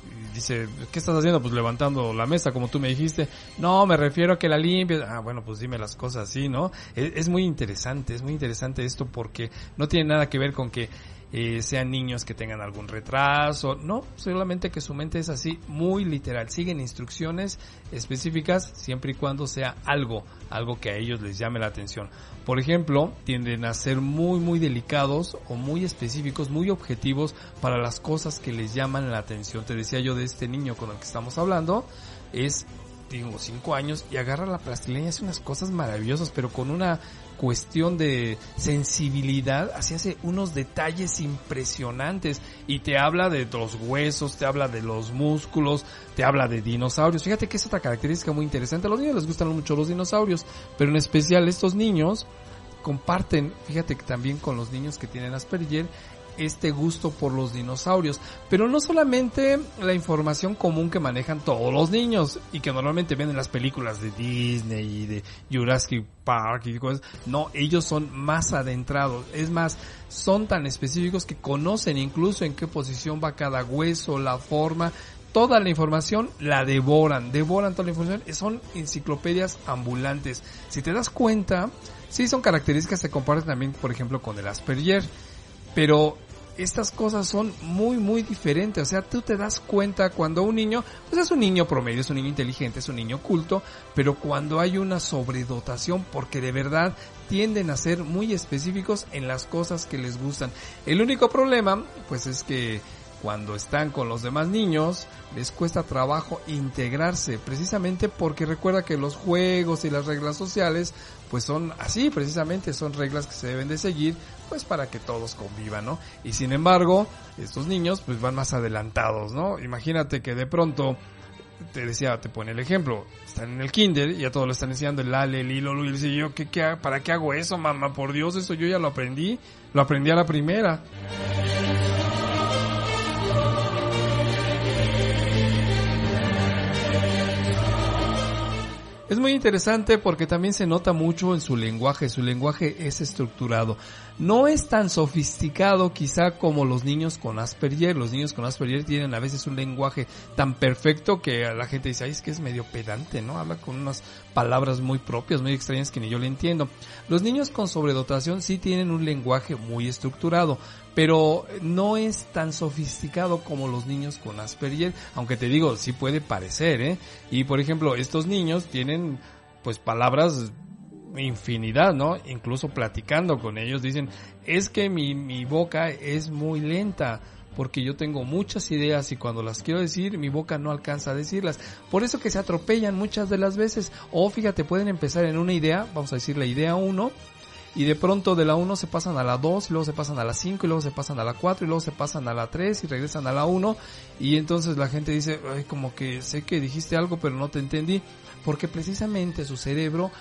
[SPEAKER 2] Y dice, ¿qué estás haciendo? Pues levantando la mesa, como tú me dijiste. No, me refiero a que la limpies. Ah, bueno, pues dime las cosas así, ¿no? Es, es muy interesante, es muy interesante esto porque no tiene nada que ver con que eh, sean niños que tengan algún retraso, no, solamente que su mente es así, muy literal, siguen instrucciones específicas siempre y cuando sea algo, algo que a ellos les llame la atención. Por ejemplo, tienden a ser muy muy delicados o muy específicos, muy objetivos para las cosas que les llaman la atención. Te decía yo de este niño con el que estamos hablando, es tengo cinco años y agarra la plastilina hace unas cosas maravillosas, pero con una cuestión de sensibilidad, así hace unos detalles impresionantes y te habla de los huesos, te habla de los músculos, te habla de dinosaurios. Fíjate que es otra característica muy interesante. A los niños les gustan mucho los dinosaurios, pero en especial estos niños comparten, fíjate que también con los niños que tienen Asperger, este gusto por los dinosaurios. Pero no solamente la información común que manejan todos los niños y que normalmente ven en las películas de Disney y de Jurassic Park y cosas. No, ellos son más adentrados. Es más, son tan específicos que conocen incluso en qué posición va cada hueso, la forma. Toda la información la devoran, devoran toda la información. Son enciclopedias ambulantes. Si te das cuenta, sí son características que se comparten también, por ejemplo, con el Asperger. Pero estas cosas son muy, muy diferentes. O sea, tú te das cuenta cuando un niño, pues es un niño promedio, es un niño inteligente, es un niño culto, pero cuando hay una sobredotación, porque de verdad tienden a ser muy específicos en las cosas que les gustan. El único problema, pues es que cuando están con los demás niños, les cuesta trabajo integrarse, precisamente porque recuerda que los juegos y las reglas sociales, pues son así, precisamente son reglas que se deben de seguir, pues para que todos convivan, ¿no? Y sin embargo, estos niños pues van más adelantados, ¿no? Imagínate que de pronto, te decía, te pone el ejemplo, están en el kinder y a todos le están enseñando el ale, el hilo, y dice yo, ¿qué, qué, ¿para qué hago eso, mamá? Por Dios, eso yo ya lo aprendí, lo aprendí a la primera. Es muy interesante porque también se nota mucho en su lenguaje, su lenguaje es estructurado. No es tan sofisticado quizá como los niños con Asperger, los niños con Asperger tienen a veces un lenguaje tan perfecto que la gente dice, ay, es que es medio pedante, ¿no? Habla con unas palabras muy propias, muy extrañas que ni yo le entiendo. Los niños con sobredotación sí tienen un lenguaje muy estructurado, pero no es tan sofisticado como los niños con Asperger, aunque te digo, sí puede parecer, ¿eh? Y por ejemplo, estos niños tienen pues palabras infinidad, ¿no? Incluso platicando con ellos dicen, es que mi, mi boca es muy lenta porque yo tengo muchas ideas y cuando las quiero decir mi boca no alcanza a decirlas. Por eso que se atropellan muchas de las veces. O fíjate, pueden empezar en una idea, vamos a decir la idea 1, y de pronto de la 1 se pasan a la 2, y luego se pasan a la 5, y luego se pasan a la 4, y luego se pasan a la 3 y regresan a la 1 y entonces la gente dice, Ay, como que sé que dijiste algo pero no te entendí, porque precisamente su cerebro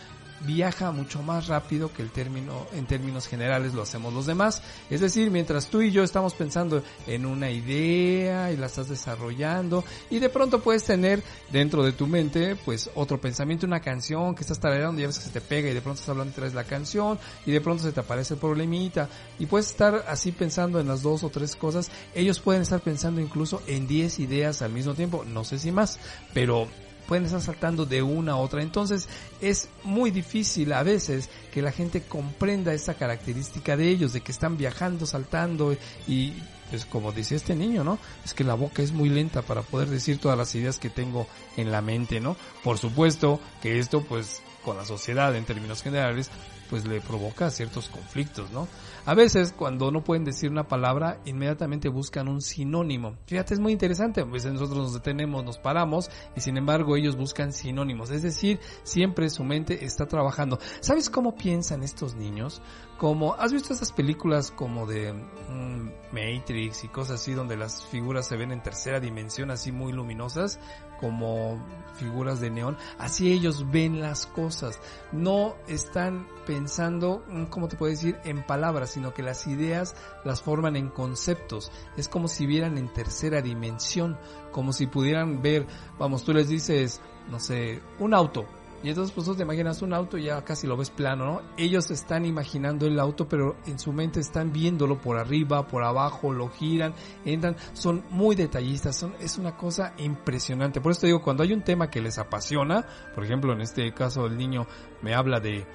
[SPEAKER 2] viaja mucho más rápido que el término en términos generales lo hacemos los demás. Es decir, mientras tú y yo estamos pensando en una idea y la estás desarrollando y de pronto puedes tener dentro de tu mente pues otro pensamiento, una canción que estás tarareando y a veces se te pega y de pronto estás hablando de la canción y de pronto se te aparece el problemita y puedes estar así pensando en las dos o tres cosas. Ellos pueden estar pensando incluso en 10 ideas al mismo tiempo, no sé si más, pero pueden estar saltando de una a otra. Entonces es muy difícil a veces que la gente comprenda esa característica de ellos, de que están viajando, saltando y pues como decía este niño, ¿no? Es que la boca es muy lenta para poder decir todas las ideas que tengo en la mente, ¿no? Por supuesto que esto pues con la sociedad en términos generales pues le provoca ciertos conflictos, ¿no? A veces cuando no pueden decir una palabra, inmediatamente buscan un sinónimo. Fíjate, es muy interesante, pues nosotros nos detenemos, nos paramos y sin embargo ellos buscan sinónimos, es decir, siempre su mente está trabajando. ¿Sabes cómo piensan estos niños? Como, ¿has visto esas películas como de mm, Matrix y cosas así donde las figuras se ven en tercera dimensión así muy luminosas? como figuras de neón, así ellos ven las cosas, no están pensando, ¿cómo te puedo decir?, en palabras, sino que las ideas las forman en conceptos, es como si vieran en tercera dimensión, como si pudieran ver, vamos, tú les dices, no sé, un auto, y entonces pues tú te imaginas un auto y ya casi lo ves plano, ¿no? Ellos están imaginando el auto, pero en su mente están viéndolo por arriba, por abajo, lo giran, entran, son muy detallistas, son, es una cosa impresionante. Por eso digo, cuando hay un tema que les apasiona, por ejemplo, en este caso el niño me habla de,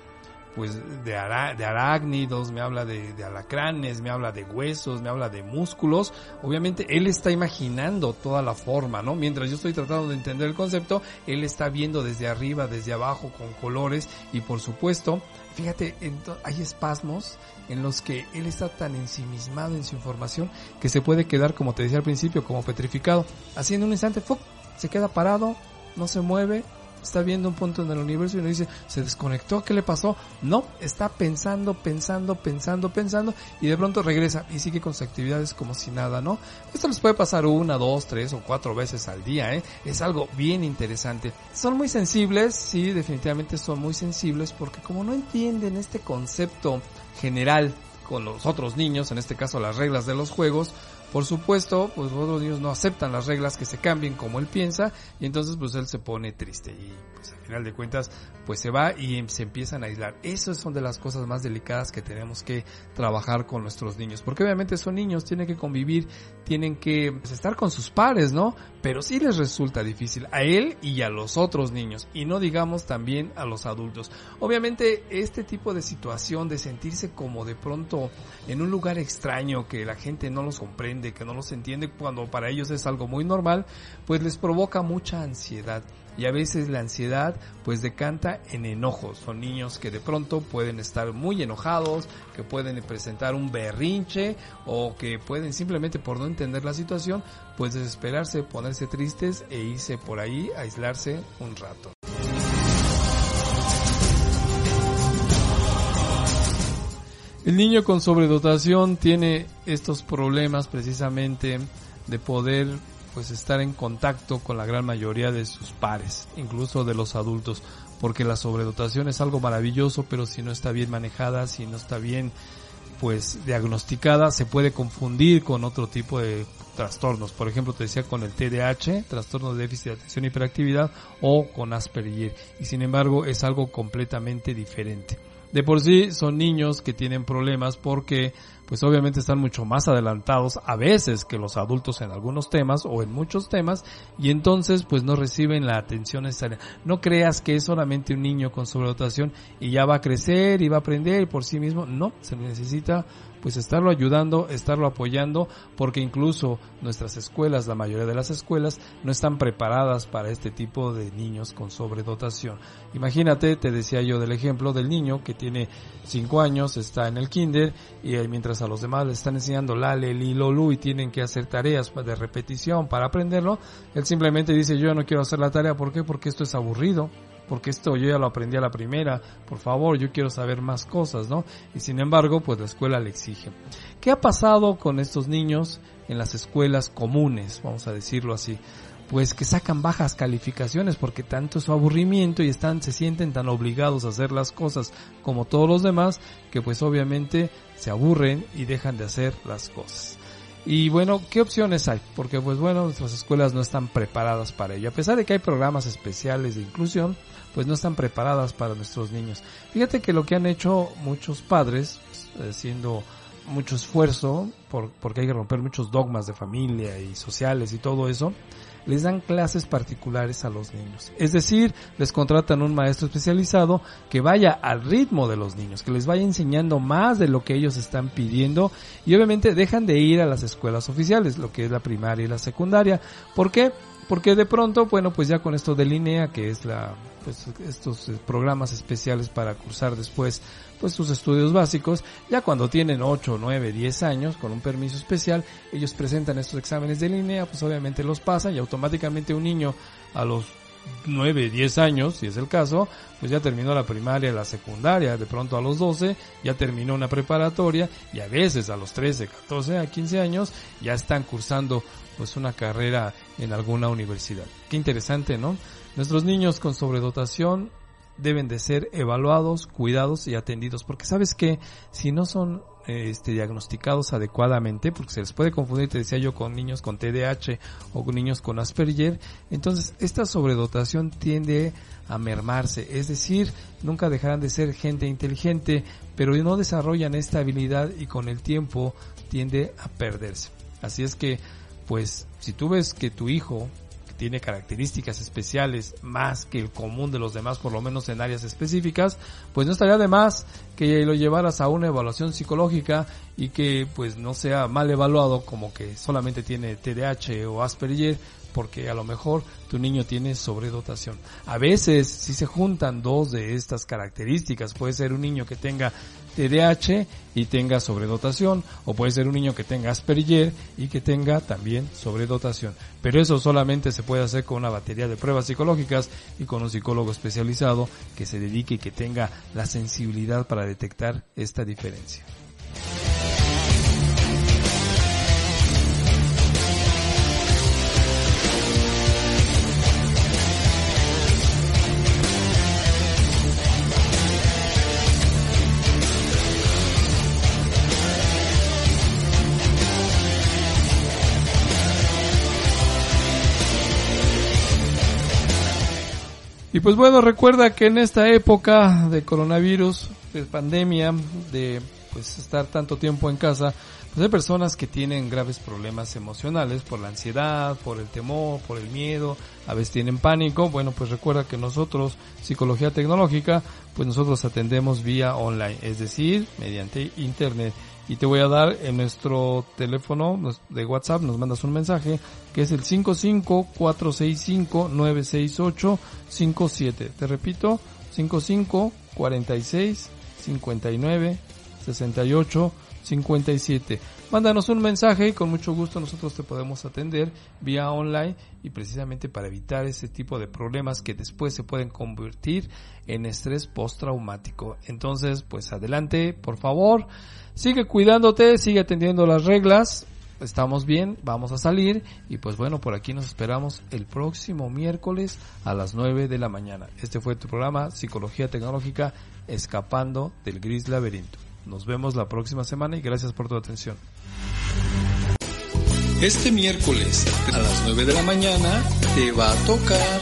[SPEAKER 2] pues de, ara, de arácnidos, me habla de, de, alacranes, me habla de huesos, me habla de músculos. Obviamente él está imaginando toda la forma, ¿no? Mientras yo estoy tratando de entender el concepto, él está viendo desde arriba, desde abajo, con colores y por supuesto, fíjate, hay espasmos en los que él está tan ensimismado en su información que se puede quedar, como te decía al principio, como petrificado. Así en un instante, ¡fuc! se queda parado, no se mueve, está viendo un punto en el universo y uno dice, se desconectó, ¿qué le pasó? No, está pensando, pensando, pensando, pensando y de pronto regresa y sigue con sus actividades como si nada, ¿no? Esto les puede pasar una, dos, tres o cuatro veces al día, ¿eh? Es algo bien interesante. Son muy sensibles, sí, definitivamente son muy sensibles porque como no entienden este concepto general con los otros niños, en este caso las reglas de los juegos, por supuesto, pues los otros niños no aceptan las reglas que se cambien como él piensa y entonces pues él se pone triste. Y pues al final de cuentas pues se va y se empiezan a aislar. Esas son de las cosas más delicadas que tenemos que trabajar con nuestros niños, porque obviamente son niños, tienen que convivir, tienen que pues, estar con sus pares, ¿no? Pero sí les resulta difícil a él y a los otros niños y no digamos también a los adultos. Obviamente este tipo de situación de sentirse como de pronto en un lugar extraño que la gente no los comprende, que no los entiende cuando para ellos es algo muy normal, pues les provoca mucha ansiedad. Y a veces la ansiedad pues decanta en enojos. Son niños que de pronto pueden estar muy enojados, que pueden presentar un berrinche o que pueden simplemente por no entender la situación pues desesperarse, ponerse tristes e irse por ahí a aislarse un rato. El niño con sobredotación tiene estos problemas precisamente de poder pues estar en contacto con la gran mayoría de sus pares, incluso de los adultos, porque la sobredotación es algo maravilloso, pero si no está bien manejada, si no está bien pues diagnosticada, se puede confundir con otro tipo de trastornos. Por ejemplo, te decía con el TDAH, trastorno de déficit de atención y hiperactividad, o con Asperger. Y sin embargo, es algo completamente diferente. De por sí son niños que tienen problemas porque pues obviamente están mucho más adelantados a veces que los adultos en algunos temas o en muchos temas y entonces pues no reciben la atención necesaria. No creas que es solamente un niño con sobredotación y ya va a crecer y va a aprender por sí mismo. No, se necesita pues estarlo ayudando, estarlo apoyando, porque incluso nuestras escuelas, la mayoría de las escuelas, no están preparadas para este tipo de niños con sobredotación. Imagínate, te decía yo del ejemplo del niño que tiene 5 años, está en el kinder, y eh, mientras a los demás le están enseñando Lale, Li, Lolu y tienen que hacer tareas de repetición para aprenderlo, él simplemente dice yo no quiero hacer la tarea, ¿por qué? Porque esto es aburrido porque esto yo ya lo aprendí a la primera, por favor, yo quiero saber más cosas, ¿no? Y sin embargo, pues la escuela le exige. ¿Qué ha pasado con estos niños en las escuelas comunes, vamos a decirlo así? Pues que sacan bajas calificaciones porque tanto es su aburrimiento y están, se sienten tan obligados a hacer las cosas como todos los demás que pues obviamente se aburren y dejan de hacer las cosas. Y bueno, ¿qué opciones hay? Porque pues bueno, nuestras escuelas no están preparadas para ello. A pesar de que hay programas especiales de inclusión, pues no están preparadas para nuestros niños. Fíjate que lo que han hecho muchos padres, pues, haciendo mucho esfuerzo, por, porque hay que romper muchos dogmas de familia y sociales y todo eso, les dan clases particulares a los niños. Es decir, les contratan un maestro especializado que vaya al ritmo de los niños, que les vaya enseñando más de lo que ellos están pidiendo y obviamente dejan de ir a las escuelas oficiales, lo que es la primaria y la secundaria. ¿Por qué? Porque de pronto, bueno, pues ya con esto de línea, que es la, pues estos eh, programas especiales para cursar después, pues sus estudios básicos, ya cuando tienen 8, 9, 10 años, con un permiso especial, ellos presentan estos exámenes de línea, pues obviamente los pasan y automáticamente un niño a los 9, 10 años, si es el caso, pues ya terminó la primaria, la secundaria, de pronto a los 12 ya terminó una preparatoria y a veces a los 13, 14, a 15 años ya están cursando pues una carrera en alguna universidad. Qué interesante, ¿no? Nuestros niños con sobredotación deben de ser evaluados, cuidados y atendidos, porque sabes que si no son este, diagnosticados adecuadamente, porque se les puede confundir, te decía yo, con niños con TDAH o con niños con Asperger, entonces esta sobredotación tiende a mermarse, es decir, nunca dejarán de ser gente inteligente, pero no desarrollan esta habilidad y con el tiempo tiende a perderse. Así es que, pues, si tú ves que tu hijo tiene características especiales más que el común de los demás, por lo menos en áreas específicas, pues no estaría de más que lo llevaras a una evaluación psicológica y que pues no sea mal evaluado como que solamente tiene TDAH o Asperger, porque a lo mejor tu niño tiene sobredotación. A veces si se juntan dos de estas características, puede ser un niño que tenga TDAH y tenga sobredotación, o puede ser un niño que tenga Asperger y que tenga también sobredotación. Pero eso solamente se puede hacer con una batería de pruebas psicológicas y con un psicólogo especializado que se dedique y que tenga la sensibilidad para detectar esta diferencia. Y pues bueno, recuerda que en esta época de coronavirus, de pandemia, de pues estar tanto tiempo en casa, pues hay personas que tienen graves problemas emocionales por la ansiedad, por el temor, por el miedo, a veces tienen pánico. Bueno, pues recuerda que nosotros, Psicología Tecnológica, pues nosotros atendemos vía online, es decir, mediante internet. Y te voy a dar en nuestro teléfono de WhatsApp, nos mandas un mensaje, que es el 55-465-968-57. Te repito, 55-46-59-68-57. Mándanos un mensaje y con mucho gusto nosotros te podemos atender vía online y precisamente para evitar ese tipo de problemas que después se pueden convertir en estrés postraumático. Entonces, pues adelante, por favor. Sigue cuidándote, sigue atendiendo las reglas. Estamos bien, vamos a salir y pues bueno, por aquí nos esperamos el próximo miércoles a las 9 de la mañana. Este fue tu programa Psicología Tecnológica Escapando del Gris Laberinto. Nos vemos la próxima semana y gracias por tu atención.
[SPEAKER 7] Este miércoles a las 9 de la mañana te va a tocar,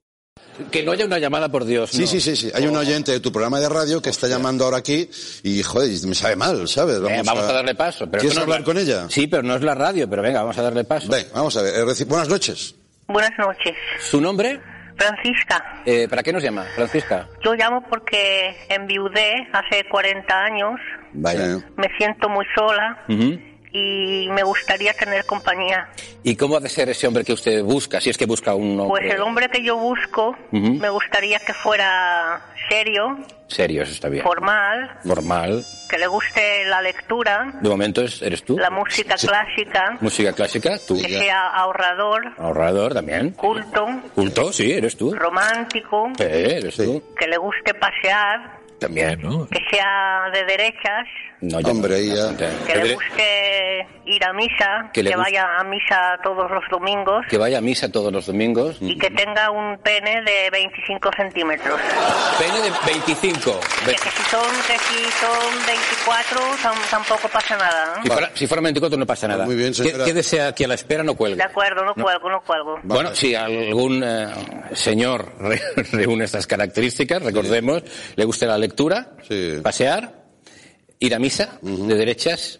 [SPEAKER 3] Que no haya una llamada, por Dios.
[SPEAKER 4] Sí,
[SPEAKER 3] no.
[SPEAKER 4] sí, sí, sí. Hay un oyente de tu programa de radio que está llamando ahora aquí y, joder, me sabe mal, ¿sabes?
[SPEAKER 3] Eh, Vamos, a... darle paso. Pero
[SPEAKER 4] ¿Quieres
[SPEAKER 3] no
[SPEAKER 4] hablar
[SPEAKER 3] la-
[SPEAKER 4] con ella?
[SPEAKER 3] Sí, pero no es la radio, pero venga, vamos a darle paso.
[SPEAKER 4] Ven, vamos a ver. eh, reci- Buenas noches.
[SPEAKER 5] Buenas noches.
[SPEAKER 3] ¿Su nombre?
[SPEAKER 5] Francisca,
[SPEAKER 3] Eh, ¿Para qué nos llama, Francisca?
[SPEAKER 5] yo llamo porque enviudé hace 40 años,
[SPEAKER 3] Vaya.
[SPEAKER 5] Me siento muy sola
[SPEAKER 3] Ujú.
[SPEAKER 5] Y me gustaría tener compañía.
[SPEAKER 3] ¿Y cómo ha de ser ese hombre que usted busca? Si es que busca un hombre
[SPEAKER 5] Pues el hombre que yo busco
[SPEAKER 3] Ujú.
[SPEAKER 5] me gustaría que fuera serio,
[SPEAKER 3] serio, eso está bien.
[SPEAKER 5] formal,
[SPEAKER 3] Normal.
[SPEAKER 5] que le guste la lectura,
[SPEAKER 3] De momento es- eres tú.
[SPEAKER 5] la música clásica,
[SPEAKER 3] Música clásica, tú.
[SPEAKER 5] que sea ahorrador,
[SPEAKER 3] Ahorrador también.
[SPEAKER 5] culto,
[SPEAKER 3] Culto, sí, eres tú.
[SPEAKER 5] romántico,
[SPEAKER 3] Sí, eres
[SPEAKER 4] Sí.
[SPEAKER 3] tú.
[SPEAKER 5] que le guste pasear,
[SPEAKER 3] También, ¿no?
[SPEAKER 5] que sea de derechas,
[SPEAKER 3] No, ya
[SPEAKER 4] Hombre,
[SPEAKER 3] no, bastante.
[SPEAKER 5] que le guste ir a misa,
[SPEAKER 3] Que
[SPEAKER 5] que, vaya a misa todos los domingos
[SPEAKER 3] Que vaya a misa todos los domingos.
[SPEAKER 5] y que tenga un pene de 25 centímetros.
[SPEAKER 3] Pene de 25.
[SPEAKER 5] Que, que si son que si son 24 tam- tampoco pasa nada. ¿no?
[SPEAKER 3] Si fuera, si fuera 24 no pasa nada.
[SPEAKER 4] Muy bien,
[SPEAKER 3] ¿Qué,
[SPEAKER 4] señora.
[SPEAKER 3] qué desea que a la espera no
[SPEAKER 5] De
[SPEAKER 3] cuelgue?
[SPEAKER 5] acuerdo, no cuelgo, no cuelgo.
[SPEAKER 3] Bueno, si algún eh, señor re- reúne estas características, recordemos, le gusta la lectura,
[SPEAKER 4] Sí.
[SPEAKER 3] pasear, ir a misa de derechas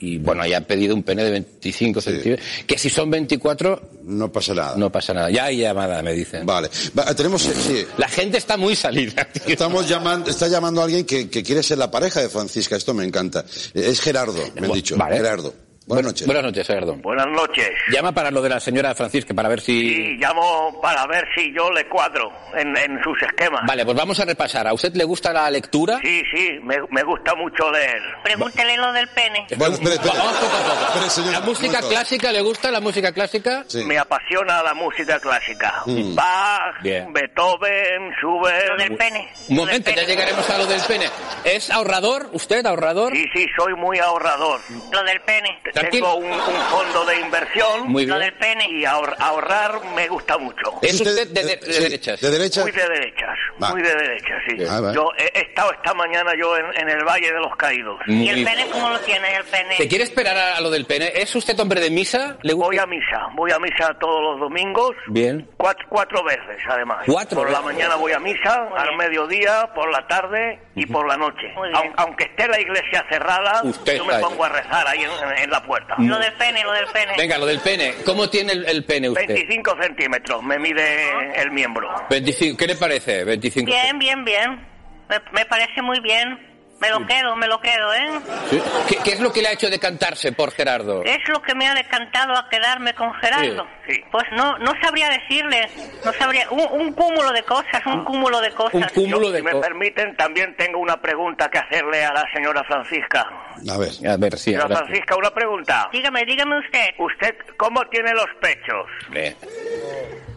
[SPEAKER 3] y bueno, haya pedido un pene de 25 centímetros, que si son 24
[SPEAKER 4] No pasa nada.
[SPEAKER 3] no pasa nada. Ya hay llamada, me dicen.
[SPEAKER 4] Vale. Va, tenemos, eh, sí.
[SPEAKER 3] La gente está muy salida. tío.
[SPEAKER 4] Estamos llamando, está llamando a alguien que, que quiere ser la pareja de Francisca. Esto me encanta. Es Gerardo, me han dicho.
[SPEAKER 3] vale.
[SPEAKER 4] Gerardo. Buenas noches.
[SPEAKER 3] Buenas noches.
[SPEAKER 6] Buenas noches.
[SPEAKER 3] Llama para lo de la señora Francisca, para ver si...
[SPEAKER 6] Y llamo para ver si yo le cuadro en, en sus esquemas.
[SPEAKER 3] Vale, pues vamos a repasar. ¿A usted le gusta la lectura?
[SPEAKER 6] Sí, sí, me, me gusta mucho leer.
[SPEAKER 5] Pregúntele lo del pene.
[SPEAKER 4] Bueno, espere, espere.
[SPEAKER 3] Vamos poco a poco.
[SPEAKER 4] Espere,
[SPEAKER 3] ¿La música clásica le gusta la música clásica?
[SPEAKER 4] Sí.
[SPEAKER 6] Me apasiona la música clásica.
[SPEAKER 4] Mm.
[SPEAKER 6] Bach,
[SPEAKER 3] Bien.
[SPEAKER 6] Beethoven, Schubert.
[SPEAKER 5] Lo del pene.
[SPEAKER 3] Un momento, ya
[SPEAKER 5] pene.
[SPEAKER 3] llegaremos a lo del pene. ¿Es ahorrador? ¿Usted ahorrador?
[SPEAKER 6] Sí, sí, soy muy ahorrador.
[SPEAKER 5] Lo del pene.
[SPEAKER 3] Tranquilo.
[SPEAKER 6] Tengo un, un fondo de inversión
[SPEAKER 3] Muy
[SPEAKER 5] Lo
[SPEAKER 3] bien.
[SPEAKER 5] del pene.
[SPEAKER 6] y ahor- ahorrar me gusta mucho.
[SPEAKER 3] ¿Es usted de, de- de
[SPEAKER 4] sí,
[SPEAKER 3] derechas?
[SPEAKER 4] ¿De derecha?
[SPEAKER 6] Muy de derechas,
[SPEAKER 4] Va.
[SPEAKER 6] muy de derechas, sí.
[SPEAKER 4] Ah.
[SPEAKER 6] Yo he he estado esta mañana yo en, en el Valle de los Caídos.
[SPEAKER 3] Muy
[SPEAKER 5] ¿Y el pene cómo lo tiene el pene?
[SPEAKER 3] ¿Se quiere esperar a, a lo del pene? ¿Es usted hombre de misa? ¿Le gusta?
[SPEAKER 6] Voy a misa, voy a misa todos los domingos.
[SPEAKER 3] Bien.
[SPEAKER 6] Cuatro, cuatro veces, además.
[SPEAKER 3] Cuatro
[SPEAKER 6] por la mañana voy a misa,
[SPEAKER 5] Muy
[SPEAKER 6] al
[SPEAKER 5] bien.
[SPEAKER 6] mediodía, por la tarde y por la noche.
[SPEAKER 5] Muy bien.
[SPEAKER 6] Aun- aunque esté la iglesia cerrada,
[SPEAKER 3] Usted
[SPEAKER 6] yo me
[SPEAKER 3] está ahí.
[SPEAKER 6] pongo a rezar ahí en, en la puerta.
[SPEAKER 5] Lo del pene, lo del pene.
[SPEAKER 3] Venga, lo del pene. ¿Cómo tiene el, el pene usted?
[SPEAKER 6] 25 centímetros me mide el miembro.
[SPEAKER 3] 25. ¿Qué le parece? 25.
[SPEAKER 5] Bien, bien, bien. Me, me parece muy bien. Me lo quedo, me lo quedo, ¿eh?
[SPEAKER 3] Sí. ¿Qué, qué es lo que le ha hecho decantarse por Gerardo?
[SPEAKER 5] Es lo que me ha decantado a quedarme con Gerardo.
[SPEAKER 6] Sí, sí.
[SPEAKER 5] Pues no, no sabría decirle, no sabría, un, un cúmulo de cosas, un cúmulo de cosas.
[SPEAKER 3] Un cúmulo
[SPEAKER 6] Yo,
[SPEAKER 3] de
[SPEAKER 6] si me permiten, también tengo una pregunta que hacerle a la señora Francisca.
[SPEAKER 4] A ver.
[SPEAKER 3] A ver, sí,
[SPEAKER 6] Señora. Francisca, una pregunta.
[SPEAKER 5] Dígame, dígame usted.
[SPEAKER 6] ¿Usted cómo tiene los pechos?
[SPEAKER 3] Eh,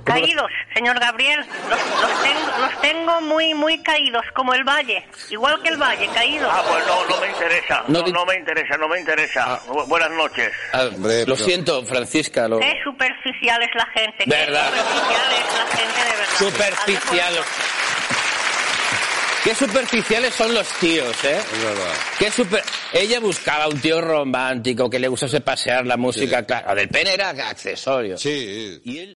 [SPEAKER 5] Caídos, señor Gabriel. Los, los tengo, los tengo muy, muy caídos, como el valle. Igual que el valle, caídos.
[SPEAKER 6] Ah, pues no, no me interesa.
[SPEAKER 3] No
[SPEAKER 6] No, me interesa, no me interesa. Bu- Buenas noches.
[SPEAKER 3] Ah,
[SPEAKER 4] Hombre,
[SPEAKER 3] lo
[SPEAKER 4] pero-
[SPEAKER 3] siento, Francisca. Lo...
[SPEAKER 5] Qué superficial es la gente. qué superficial es la gente, de verdad.
[SPEAKER 3] Superficial. Qué superficiales son los tíos, ¿eh?
[SPEAKER 4] Es verdad.
[SPEAKER 3] Qué super... Ella buscaba un tío romántico que le gustase pasear la música, claro. Del pene era accesorio.
[SPEAKER 4] Sí.
[SPEAKER 3] Y él